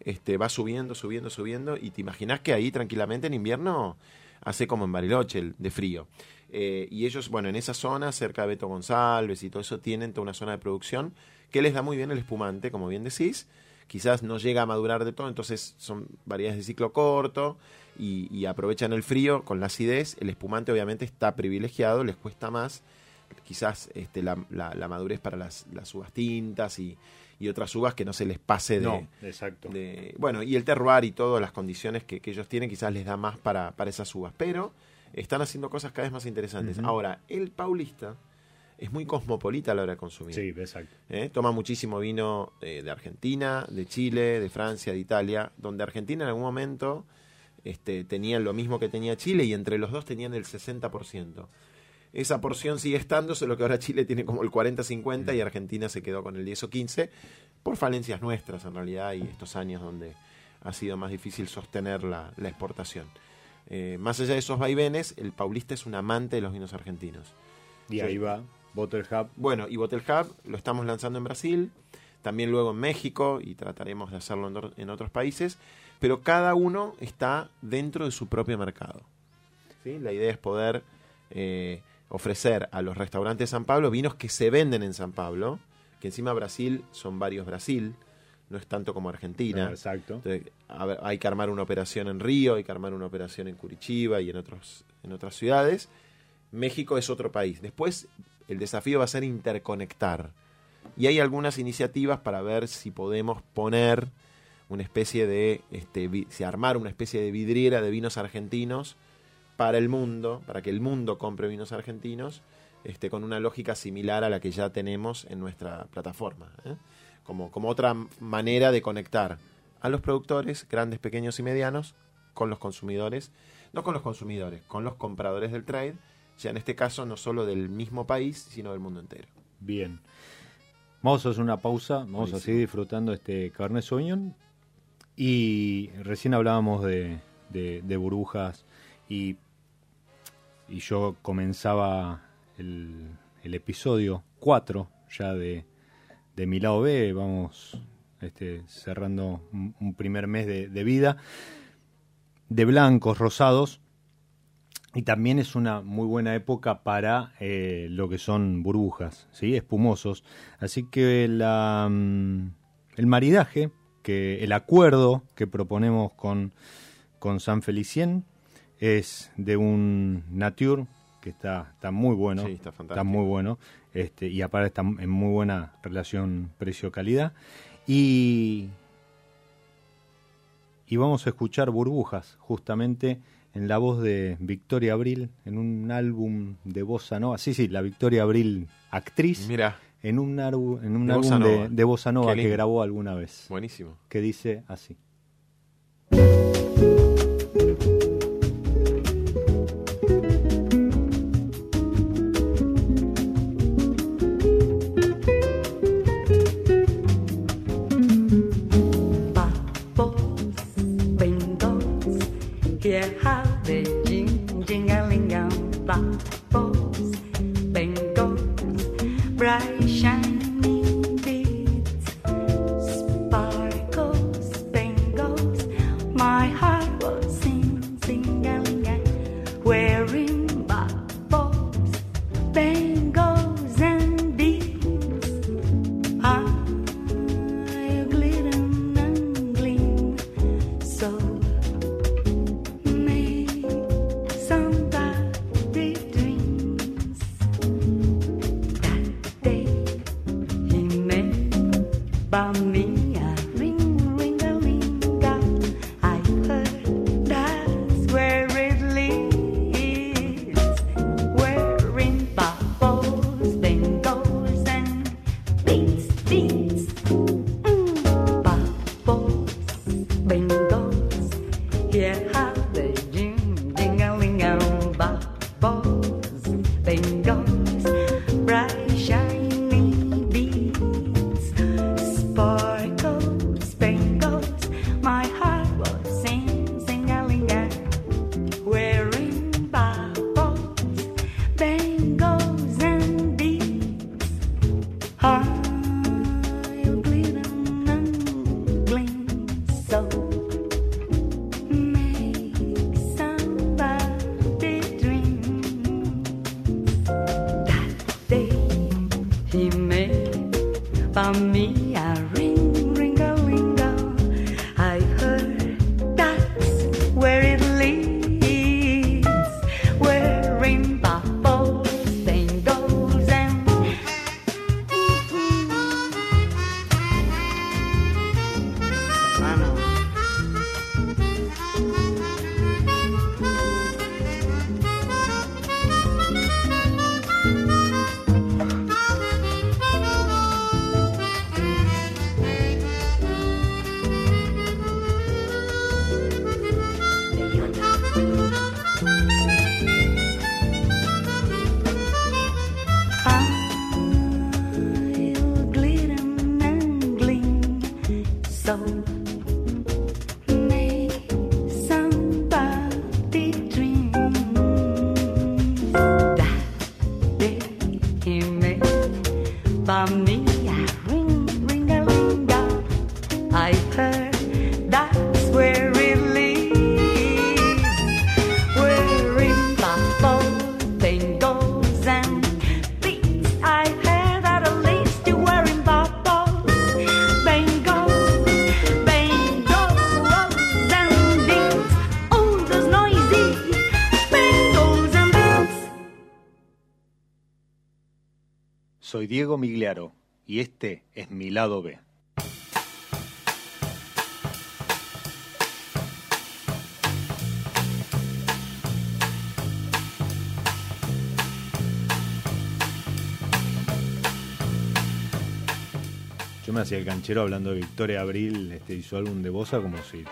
Este, va subiendo, subiendo, subiendo. Y te imaginas que ahí tranquilamente en invierno hace como en Bariloche, de frío. Eh, y ellos, bueno, en esa zona, cerca de Beto González y todo eso, tienen toda una zona de producción que les da muy bien el espumante, como bien decís, quizás no llega a madurar de todo, entonces son variedades de ciclo corto y, aprovechan el frío con la acidez. El espumante obviamente está privilegiado, les cuesta más. Quizás este, la, la- la madurez para las, las uvas tintas y, y otras uvas que no se les pase de, No, exacto. de- bueno, y el terroir y todas las condiciones que, que ellos tienen quizás les da más para, para esas uvas, pero están haciendo cosas cada vez más interesantes. Ahora, el paulista es muy cosmopolita a la hora de consumir. Sí, exacto. ¿eh? Toma muchísimo vino eh, de Argentina, de Chile, de Francia, de Italia, donde Argentina en algún momento este, tenía lo mismo que tenía Chile y entre los dos tenían el 60%. Esa porción sigue estando, solo que ahora Chile tiene como el 40-50 y Argentina se quedó con el 10 o 15 por falencias nuestras en realidad y estos años donde ha sido más difícil sostener la, la exportación. Eh, más allá de esos vaivenes, el paulista es un amante de los vinos argentinos. Y Sí. ahí va Bottle Hub. Bueno, y Bottle Hub lo estamos lanzando en Brasil, también luego en México y trataremos de hacerlo en otros países, pero cada uno está dentro de su propio mercado. ¿sí? La idea es poder eh, ofrecer a los restaurantes de San Pablo vinos que se venden en San Pablo, que encima Brasil son varios Brasil, no es tanto como Argentina. No, exacto. Entonces, a ver, hay que armar una operación en Río, hay que armar una operación en Curitiba y en, otros, en otras ciudades. México es otro país. Después, el desafío va a ser interconectar. Y hay algunas iniciativas para ver si podemos poner una especie de, este, si armar una especie de vidriera de vinos argentinos para el mundo, para que el mundo compre vinos argentinos, este, con una lógica similar a la que ya tenemos en nuestra plataforma. ¿eh? Como, como otra manera de conectar a los productores, grandes, pequeños y medianos, con los consumidores, no con los consumidores, con los compradores del trade, ya en este caso no solo del mismo país, sino del mundo entero. Bien. Vamos a hacer una pausa, vamos a seguir disfrutando este Cabernet Sauvignon. Y recién hablábamos de, de- de burbujas y, y yo comenzaba el, episodio 4 ya de, de mi lado B, vamos este, cerrando un, primer mes de, de vida, de blancos, rosados, y también es una muy buena época para eh, lo que son burbujas, ¿sí? espumosos. Así que la, mm, el maridaje, que el acuerdo que proponemos con, con San Felicien es de un Nature que está, está muy bueno. Sí, está fantástico. Está muy bueno. Este, y aparte está en muy buena relación precio-calidad. Y, y vamos a escuchar burbujas, justamente en la voz de Victoria Abril, en un álbum de Bossa Nova. Sí, sí, la Victoria Abril, actriz, Mira, en un, en un De álbum Bossa de, de Bossa Nova que grabó alguna vez, buenísimo. que dice así. Migliaro y este es mi lado B. Yo me hacía el canchero hablando de Victoria Abril este, y su álbum de Bosa como si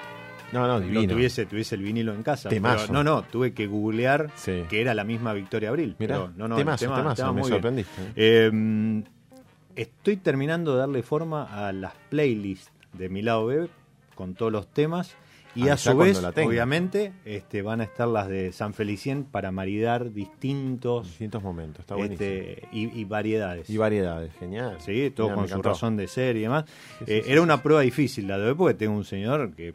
No, no, no divino. tuviese, tuviese el vinilo en casa. Temazo. Pero no, no, tuve que googlear Sí. que era la misma Victoria Abril. Mirá, pero no, no, temazo, tema- temazo, me sorprendiste. Eh, estoy terminando de darle forma a las playlists de mi lado B con todos los temas. Y Ah, a su vez, obviamente, este, van a estar las de San Felicien para maridar distintos Distintos momentos, está buenísimo. este, y, y variedades. Y variedades, genial. Sí, todo Genial, con su razón de ser y demás. Sí, sí, Eh, sí, era una prueba difícil la de hoy porque tengo un señor que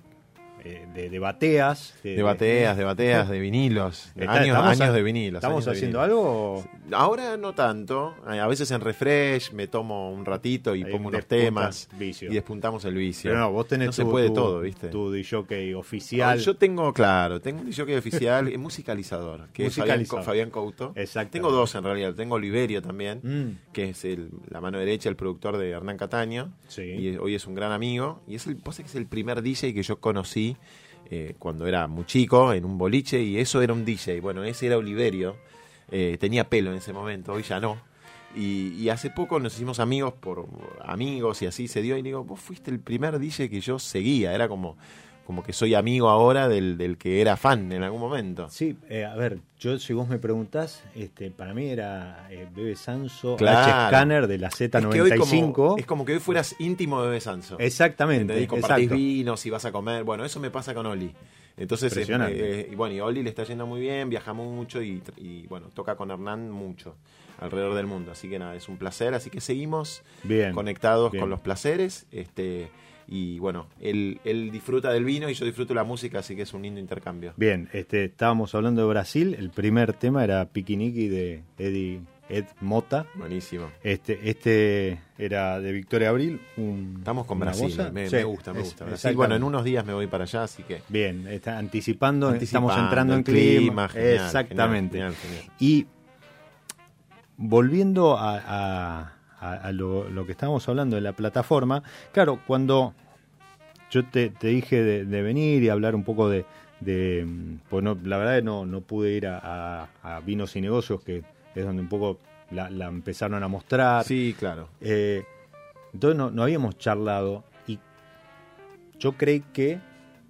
eh, de, de bateas. De bateas, de bateas, de vinilos. Está- años años a- de vinilos. ¿Estamos años haciendo algo? Ahora no tanto. A veces en refresh me tomo un ratito y Ahí pongo unos temas vicio. y despuntamos el vicio. Pero no, vos tenés No se tu, puede tu- todo, ¿viste? Tu DJ oficial. Yo tengo, claro, tengo un jockey oficial, eh, musicalizador, que es Fabián, Musicalizador. Couto. Exactamente. Tengo dos en realidad, tengo Oliverio también, Mm. que es el- la mano derecha, el productor de Hernán Cataño, Sí. y hoy es un gran amigo, y es el, vos que es el primer DJ que yo conocí eh, cuando era muy chico, en un boliche, y eso era un DJ, bueno, ese era Oliverio, eh, tenía pelo en ese momento, hoy ya no. Y, y hace poco nos hicimos amigos por amigos y así se dio y digo, vos fuiste el primer DJ que yo seguía, era como, como que soy amigo ahora del, del que era fan en algún momento. Sí, eh, a ver, yo si vos me preguntás, este, para mí era eh, Bebe Sanso, Claro. H-Scanner de la Es que hoy Z95. como, es como que hoy fueras íntimo de Bebe Sanso. Exactamente, ¿Entendés? Compartís exacto. vinos y vas a comer. Bueno, eso me pasa con Oli. Entonces, es- Impresionante. eh, y bueno, y Oli le está yendo muy bien, viaja mucho y, y, bueno, toca con Hernán mucho alrededor del mundo. Así que nada, es un placer. Así que seguimos Bien, conectados bien. con los placeres. Este, y bueno, él, él disfruta del vino y yo disfruto la música, así que es un lindo intercambio. Bien, este, estábamos hablando de Brasil. El primer tema era Piquiniqui de Eddie Ed Mota. Buenísimo. Este, este era de Victoria Abril. un- Estamos con Brasil, me, Sí, me gusta, me es- gusta. Brasil. Bueno, en unos días me voy para allá, así que... Bien, está anticipando, Anticipando, estamos entrando en clima. clima, genial, Exactamente. genial, genial, genial. Y volviendo a, a- a- a lo, lo que estábamos hablando de la plataforma, claro, cuando yo te, te dije de, de venir y hablar un poco de... de pues no, la verdad que no, no pude ir a, a- a Vinos y Negocios, que es donde un poco la, la empezaron a mostrar. Sí, claro. Eh, entonces no, no habíamos charlado y yo creí que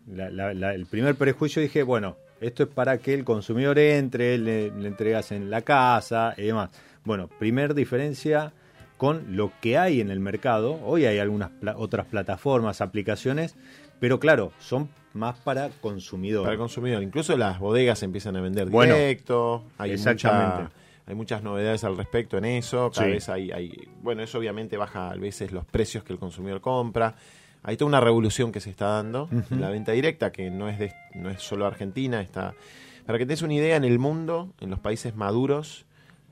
la- la- la- el primer prejuicio dije, bueno, esto es para que el consumidor entre, le, le entregas en la casa y demás. Bueno, primer diferencia con lo que hay en el mercado. Hoy hay algunas pla- otras plataformas, aplicaciones, pero claro, son más para consumidor. Para el consumidor. Incluso las bodegas empiezan a vender Bueno, directo. Hay, exactamente. mucha- hay muchas novedades al respecto en eso. Cada Sí. vez hay, hay- Bueno, eso obviamente baja a veces los precios que el consumidor compra. Hay toda una revolución que se está dando en la venta directa, que no es, de, no es solo Argentina. Está... Para que te des una idea, en el mundo, en los países maduros,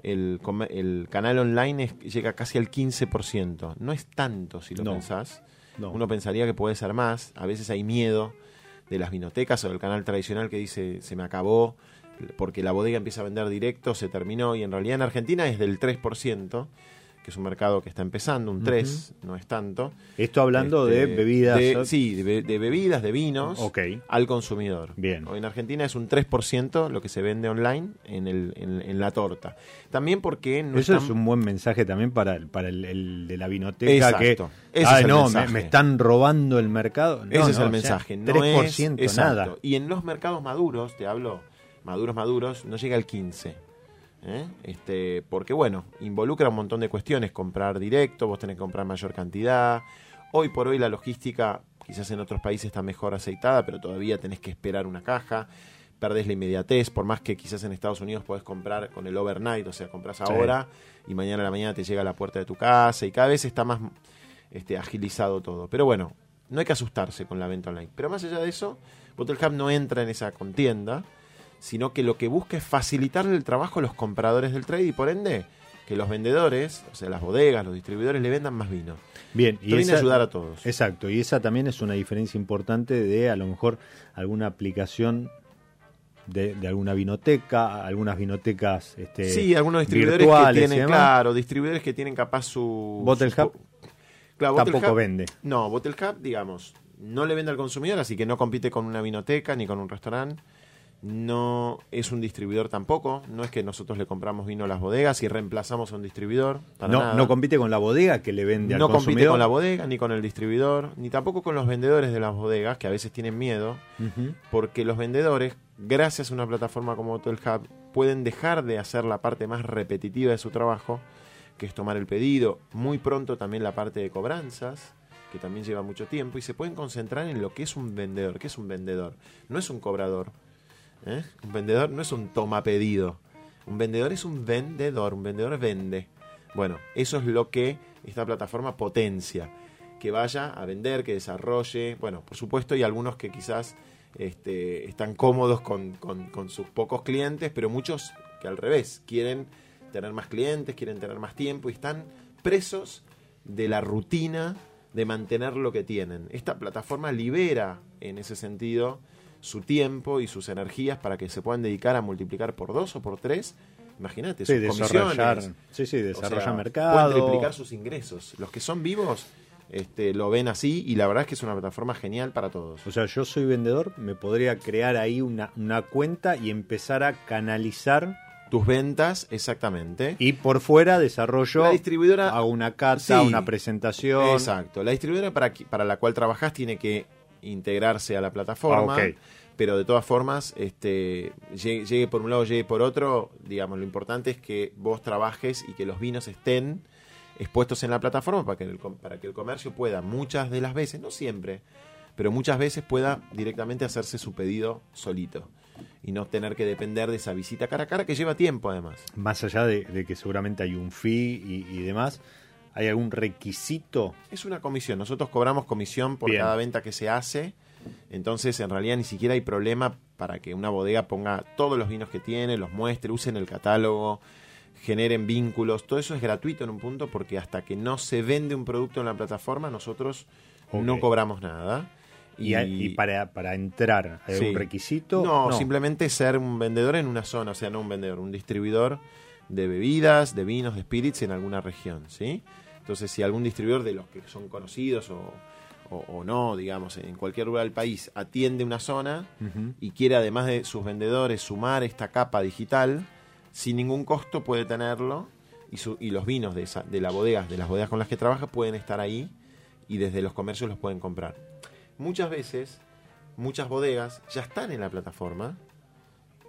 el, el canal online es- llega casi al 15%. No es tanto si lo No. pensás. No. Uno pensaría que puede ser más. A veces hay miedo de las vinotecas o del canal tradicional que dice se me acabó porque la bodega empieza a vender directo, se terminó y en realidad en Argentina es del 3%, que es un mercado que está empezando, un 3, no es tanto. Esto hablando Este, de bebidas. de- sí, de, be- de bebidas, de vinos Ok. al consumidor. Bien. En Argentina es un 3% lo que se vende online en, el, en, en la torta. También porque no Eso están- es un buen mensaje también para, el- para el, el de la vinoteca Exacto. que el no, me, mensaje. me están robando el mercado. No, Ese es el o sea, mensaje. no 3% es, nada. exacto. Y en los mercados maduros, te hablo, maduros, maduros, no llega al 15. ¿Eh? Este, porque bueno, involucra un montón de cuestiones, comprar directo, vos tenés que comprar mayor cantidad. Hoy por hoy la logística, quizás en otros países está mejor aceitada, pero todavía tenés que esperar una caja. Perdés la inmediatez, por más que quizás en Estados Unidos podés comprar con el overnight, o sea, compras ahora y mañana a la mañana te llega a la puerta de tu casa y cada vez está más este, agilizado todo. Pero bueno, no hay que asustarse con la venta online. Pero más allá de eso, Bottle Hub no entra en esa contienda, sino que lo que busca es facilitarle el trabajo a los compradores del trade y por ende que los vendedores, o sea, las bodegas, los distribuidores le vendan más vino. Bien, Esto viene a ayudar a todos. Exacto, y esa también es una diferencia importante de a lo mejor alguna aplicación de, de alguna vinoteca, algunas vinotecas este, Sí, algunos distribuidores que y tienen, claro, distribuidores que tienen capaz su... Bottle su- Hub Claro, Bottle tampoco Hub- vende. No, Bottle Hub, digamos, no le vende al consumidor, así que no compite con una vinoteca ni con un restaurante. No es un distribuidor tampoco. No es que nosotros le compramos vino a las bodegas y reemplazamos a un distribuidor. Para No, nada. no compite con la bodega que le vende al No compite consumidor. con la bodega, ni con el distribuidor, ni tampoco con los vendedores de las bodegas, que a veces tienen miedo, porque los vendedores, gracias a una plataforma como Hotel Hub, pueden dejar de hacer la parte más repetitiva de su trabajo, que es tomar el pedido, muy pronto también la parte de cobranzas, que también lleva mucho tiempo, y se pueden concentrar en lo que es un vendedor. ¿Qué es un vendedor? No es un cobrador. ¿Eh? Un vendedor no es un toma pedido. Un vendedor es un vendedor, un vendedor vende. Bueno, eso es lo que esta plataforma potencia. Que vaya a vender, que desarrolle. Bueno, por supuesto, hay algunos que quizás este, están cómodos con, sus pocos clientes, pero muchos que al revés, quieren tener más clientes, quieren tener más tiempo y están presos de la rutina de mantener lo que tienen. Esta plataforma libera en ese sentido su tiempo y sus energías para que se puedan dedicar a multiplicar por dos o por tres. Imagínate, Sí, sus desarrollar, comisiones. sí, sí, O desarrollar sea, mercado. Pueden triplicar sus ingresos. Los que son vivos este, lo ven así y la verdad es que es una plataforma genial para todos. O sea, yo soy vendedor, me podría crear ahí una, una cuenta y empezar a canalizar Tus ventas, exactamente. y por fuera desarrollo, La distribuidora- hago una cata, Sí. una presentación. Exacto. La distribuidora para, para la cual trabajas tiene que integrarse a la plataforma. Ah. Pero de todas formas, este, llegue, llegue por un lado, llegue por otro, digamos, lo importante es que vos trabajes y que los vinos estén expuestos en la plataforma para que el, para que el comercio pueda muchas de las veces, no siempre, pero muchas veces pueda directamente hacerse su pedido solito y no tener que depender de esa visita cara a cara que lleva tiempo además. Más allá de, de que seguramente hay un fee y, y demás, ¿hay algún requisito? Es una comisión. Nosotros cobramos comisión por Bien. cada venta que se hace. Entonces, en realidad, ni siquiera hay problema para que una bodega ponga todos los vinos que tiene, los muestre, usen el catálogo, generen vínculos. Todo eso es gratuito en un punto porque hasta que no se vende un producto en la plataforma, nosotros no cobramos nada. Y para, para entrar, ¿hay Sí. algún requisito? No, simplemente ser un vendedor en una zona, o sea, no un vendedor, un distribuidor de bebidas, de vinos, de spirits en alguna región, ¿sí? Entonces, si algún distribuidor de los que son conocidos o, o- o no, digamos, en cualquier lugar del país atiende una zona y quiere, además de sus vendedores, sumar esta capa digital, sin ningún costo puede tenerlo y, su- y los vinos de, esa, de, la bodega, de las bodegas con las que trabaja pueden estar ahí y desde los comercios los pueden comprar. Muchas veces, muchas bodegas ya están en la plataforma,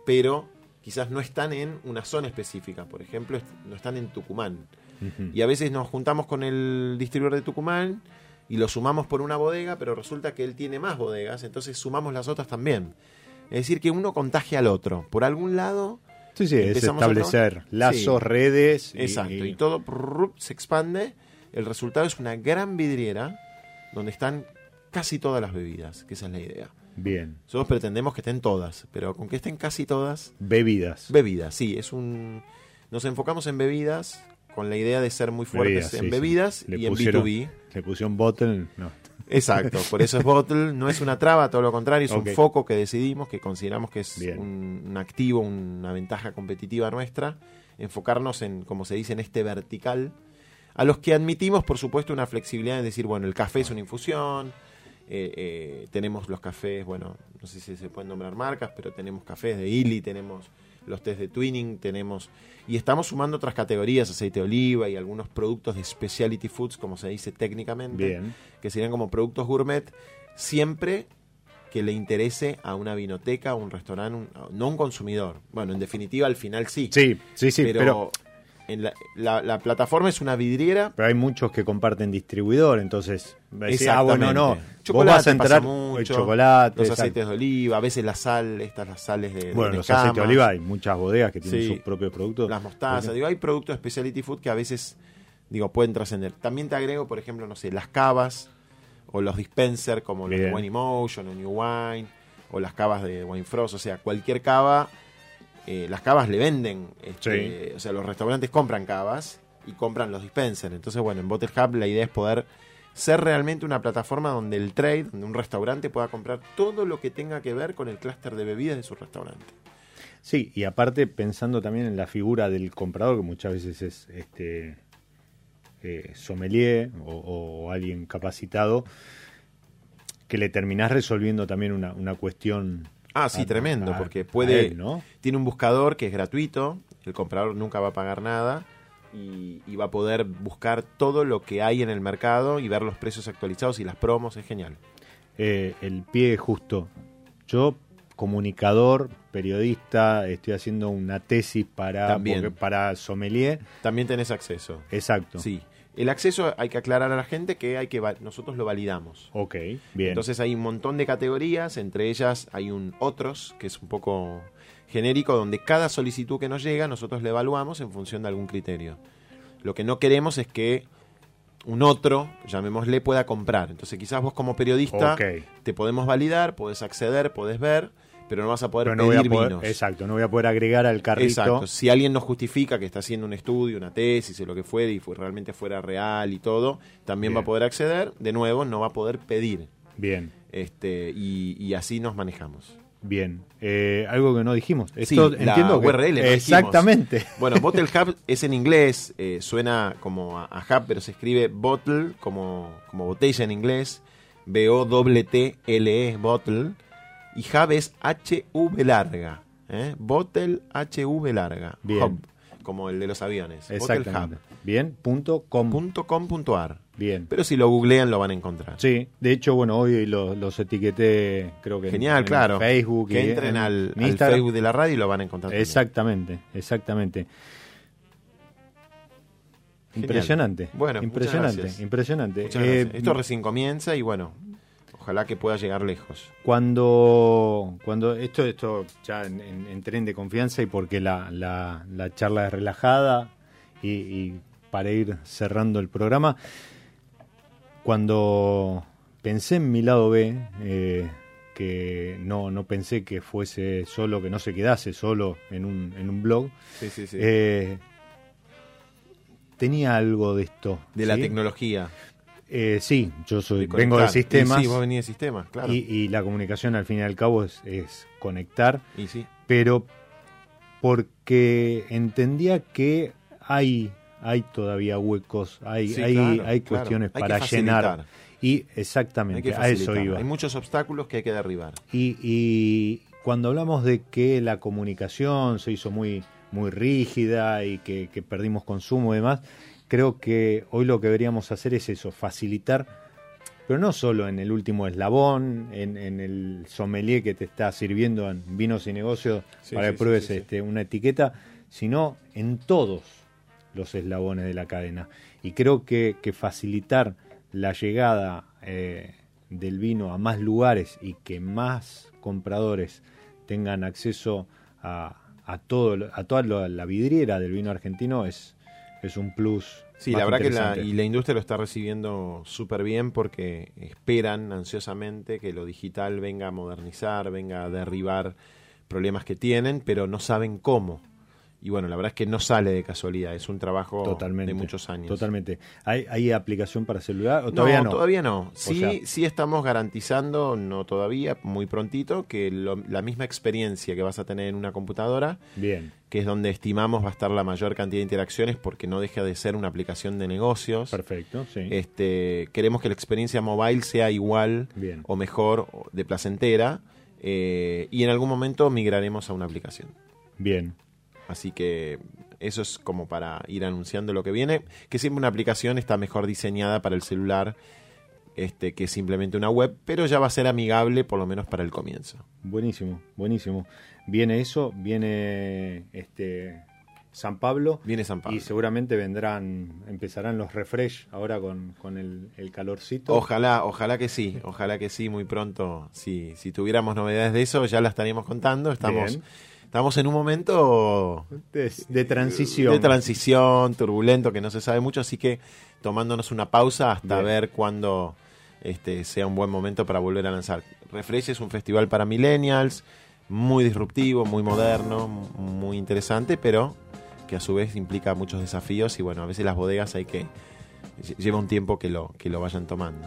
pero quizás no están en una zona específica. Por ejemplo, no están en Tucumán. Y a veces nos juntamos con el distribuidor de Tucumán y lo sumamos por una bodega, pero resulta que él tiene más bodegas, entonces sumamos las otras también. Es decir, que uno contagia al otro. Por algún lado, Sí, sí, es establecer lazos, Sí. redes. Exacto, y- y, todo se expande. El resultado es una gran vidriera donde están casi todas las bebidas, que esa es la idea. Bien. Nosotros pretendemos que estén todas, pero con que estén casi todas, Bebidas. bebidas, sí, es un... Nos enfocamos en bebidas con la idea de ser muy fuertes Bebidas, en sí, bebidas y en pusieron- B2B. Le pusieron bottle. No. Exacto, por eso es bottle, no es una traba, todo lo contrario, es un foco que decidimos, que consideramos que es un, un activo, una ventaja competitiva nuestra, enfocarnos en, como se dice, en este vertical, a los que admitimos, por supuesto, una flexibilidad en decir, bueno, el café es una infusión, eh, eh, tenemos los cafés, bueno, no sé si se pueden nombrar marcas, pero tenemos cafés de Illy, tenemos los test de Twinning, tenemos... Y estamos sumando otras categorías, aceite de oliva y algunos productos de specialty foods, como se dice técnicamente Bien. que serían como productos gourmet, siempre que le interese a una vinoteca, a un restaurante, un- no un consumidor. Bueno, en definitiva, al final sí. Sí, sí, sí, pero, pero, en la, la- la plataforma es una vidriera. pero hay muchos que comparten distribuidor, entonces decir, ah, bueno, no, vos Chocolate vas a entrar mucho, el chocolate, los exacto. aceites de oliva, a veces la sal, estas las sales de, de Bueno, los escamas, aceites de oliva hay muchas bodegas que tienen Sí. sus propios productos. las mostazas, digo, hay productos de specialty food que a veces digo pueden trascender. También te agrego, por ejemplo, no sé, las cavas o los dispenser como los de. Wine Emotion o New Wine o las cavas de Wine Frost, o sea, cualquier cava, eh, las cavas le venden, este, o sea, los restaurantes compran cavas y compran los dispensers. Entonces, bueno, en Bottle Hub la idea es poder ser realmente una plataforma donde el trade, donde un restaurante pueda comprar todo lo que tenga que ver con el clúster de bebidas de su restaurante. Sí, y aparte pensando también en la figura del comprador, que muchas veces es este eh, sommelier o, o alguien capacitado, que le terminás resolviendo también una, una cuestión. Ah, sí, tremendo, a- porque puede, él, ¿no? tiene un buscador que es gratuito, el comprador nunca va a pagar nada y, y va a poder buscar todo lo que hay en el mercado y ver los precios actualizados y las promos, es genial. Eh, el pie justo. Yo, comunicador, periodista, estoy haciendo una tesis para, También. para sommelier. También tenés acceso. Exacto. Sí. El acceso hay que aclarar a la gente que hay que nosotros lo validamos. Ok, bien. Entonces hay un montón de categorías, entre ellas hay un otros, que es un poco genérico, donde cada solicitud que nos llega nosotros le evaluamos en función de algún criterio. Lo que no queremos es que un otro, llamémosle, pueda comprar. Entonces quizás vos como periodista te podemos validar, podés acceder, podés ver, pero no vas a poder Pero no voy a pedir poder, vinos. exacto, no voy a poder agregar al carrito. Exacto. Si alguien nos justifica que está haciendo un estudio, una tesis o lo que fuera y fue, realmente fuera real y todo, también va a poder acceder. De nuevo, no va a poder pedir. Bien, Este, y, y así nos manejamos. bien. Eh, algo que no dijimos. Sí, Esto la entiendo que- URL dijimos. Exactamente. Bueno, Bottle Hub es en inglés, eh, suena como a, a hub, pero se escribe bottle como, como botella en inglés, B-O-T-T-L-E, bottle, y hub es H-V larga, ¿eh? Bottle H-V larga, Bien. hub, como el de los aviones, Exactamente. Bien, punto com. bottlehub.com.ar. Bien. Pero si lo googlean lo van a encontrar. Sí, de hecho, bueno, hoy lo- los etiqueté, creo que en- Genial, en claro. Facebook. Que y entren en- al, al Instagram. Facebook de la radio y lo van a encontrar. también. Exactamente, exactamente. Genial. Impresionante. Bueno, muchas impresionante, gracias. impresionante. Muchas Eh. Esto recién comienza y bueno, ojalá que pueda llegar lejos. cuando cuando esto esto ya en, en- entré en de confianza y porque la, la, la charla es relajada y, y para ir cerrando el programa cuando pensé en mi lado B eh, que no no pensé que fuese solo que no se quedase solo en un, en un blog Sí, sí, sí. eh, tenía algo de esto de la tecnología. Eh, sí yo soy de vengo de sistemas Y sí, vos venís de sistemas, claro. y, Y, y la comunicación al fin y al cabo es, es conectar, sí. pero porque entendía que hay, hay todavía huecos, hay, Sí, hay, claro, hay claro. cuestiones Hay que para llenar. Y Hay exactamente, que a eso iba. Hay muchos obstáculos que hay que derribar. Y, y cuando hablamos de que la comunicación se hizo muy, muy rígida y que, que perdimos consumo y demás, creo que hoy lo que deberíamos hacer es eso, facilitar, pero no solo en el último eslabón, en, en el sommelier que te está sirviendo en vinos y negocios Sí, para sí, que pruebes sí. Este, una etiqueta, sino en todos los eslabones de la cadena. Y creo que, que facilitar la llegada eh, del vino a más lugares y que más compradores tengan acceso a, a todo a toda la vidriera del vino argentino es, es un plus. Sí, la verdad que la, y la industria lo está recibiendo súper bien porque esperan ansiosamente que lo digital venga a modernizar, venga a derribar problemas que tienen, pero no saben cómo. Y bueno, la verdad es que no sale de casualidad, es un trabajo Totalmente. de muchos años. Totalmente. ¿Hay, hay aplicación para celular o todavía no? Todavía no. Sí, sea- sí estamos garantizando, no todavía, muy prontito, que lo- la misma experiencia que vas a tener en una computadora, Bien, que es donde estimamos va a estar la mayor cantidad de interacciones porque no deja de ser una aplicación de negocios. perfecto, sí. Este, queremos que la experiencia mobile sea igual Bien. o mejor, de placentera, eh, y en algún momento migraremos a una aplicación. Bien, Así que eso es como para ir anunciando lo que viene, que siempre una aplicación está mejor diseñada para el celular este, que simplemente una web, pero ya va a ser amigable por lo menos para el comienzo. buenísimo, buenísimo. Viene eso, viene este San Pablo. Viene San Pablo. Y seguramente vendrán, empezarán los refresh ahora con, con el, el calorcito. Ojalá, ojalá que sí, ojalá que sí, muy pronto. Sí, si tuviéramos novedades de eso, ya las estaríamos contando. Estamos, Bien. Estamos en un momento de, de transición. de transición, turbulento, que no se sabe mucho, así que tomándonos una pausa hasta Bien. ver cuándo este, sea un buen momento para volver a lanzar. Refresh es un festival para millennials, muy disruptivo, muy moderno, muy interesante, pero que a su vez implica muchos desafíos y bueno, a veces las bodegas hay que lle- lleva un tiempo que lo que lo vayan tomando.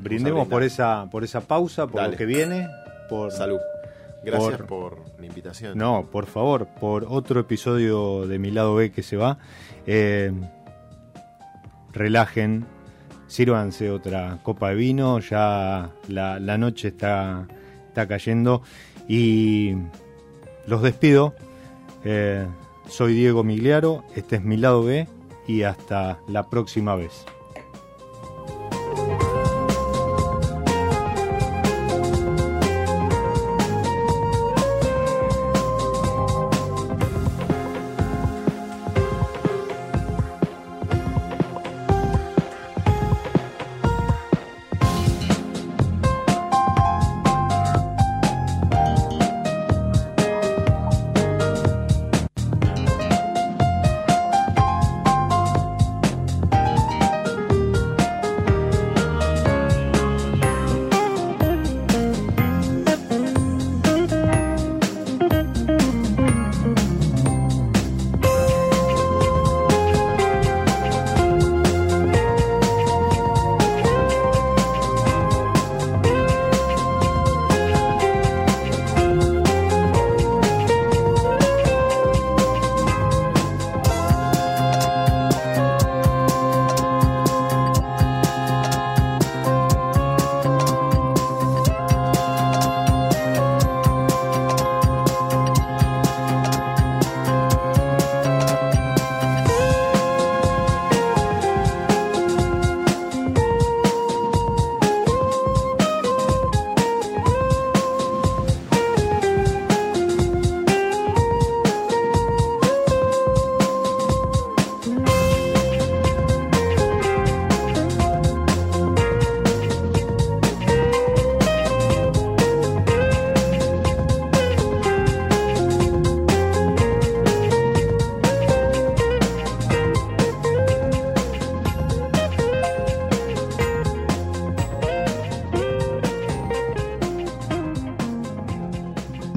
Brindemos por esa, por esa pausa, por Dale. lo que viene, por Salud. Gracias Por- por, la invitación. No, por favor, por otro episodio de mi lado B que se va. Eh, relajen, sírvanse otra copa de vino, ya la, la noche está, está cayendo y los despido. Eh, soy Diego Migliaro, este es mi lado B y hasta la próxima vez.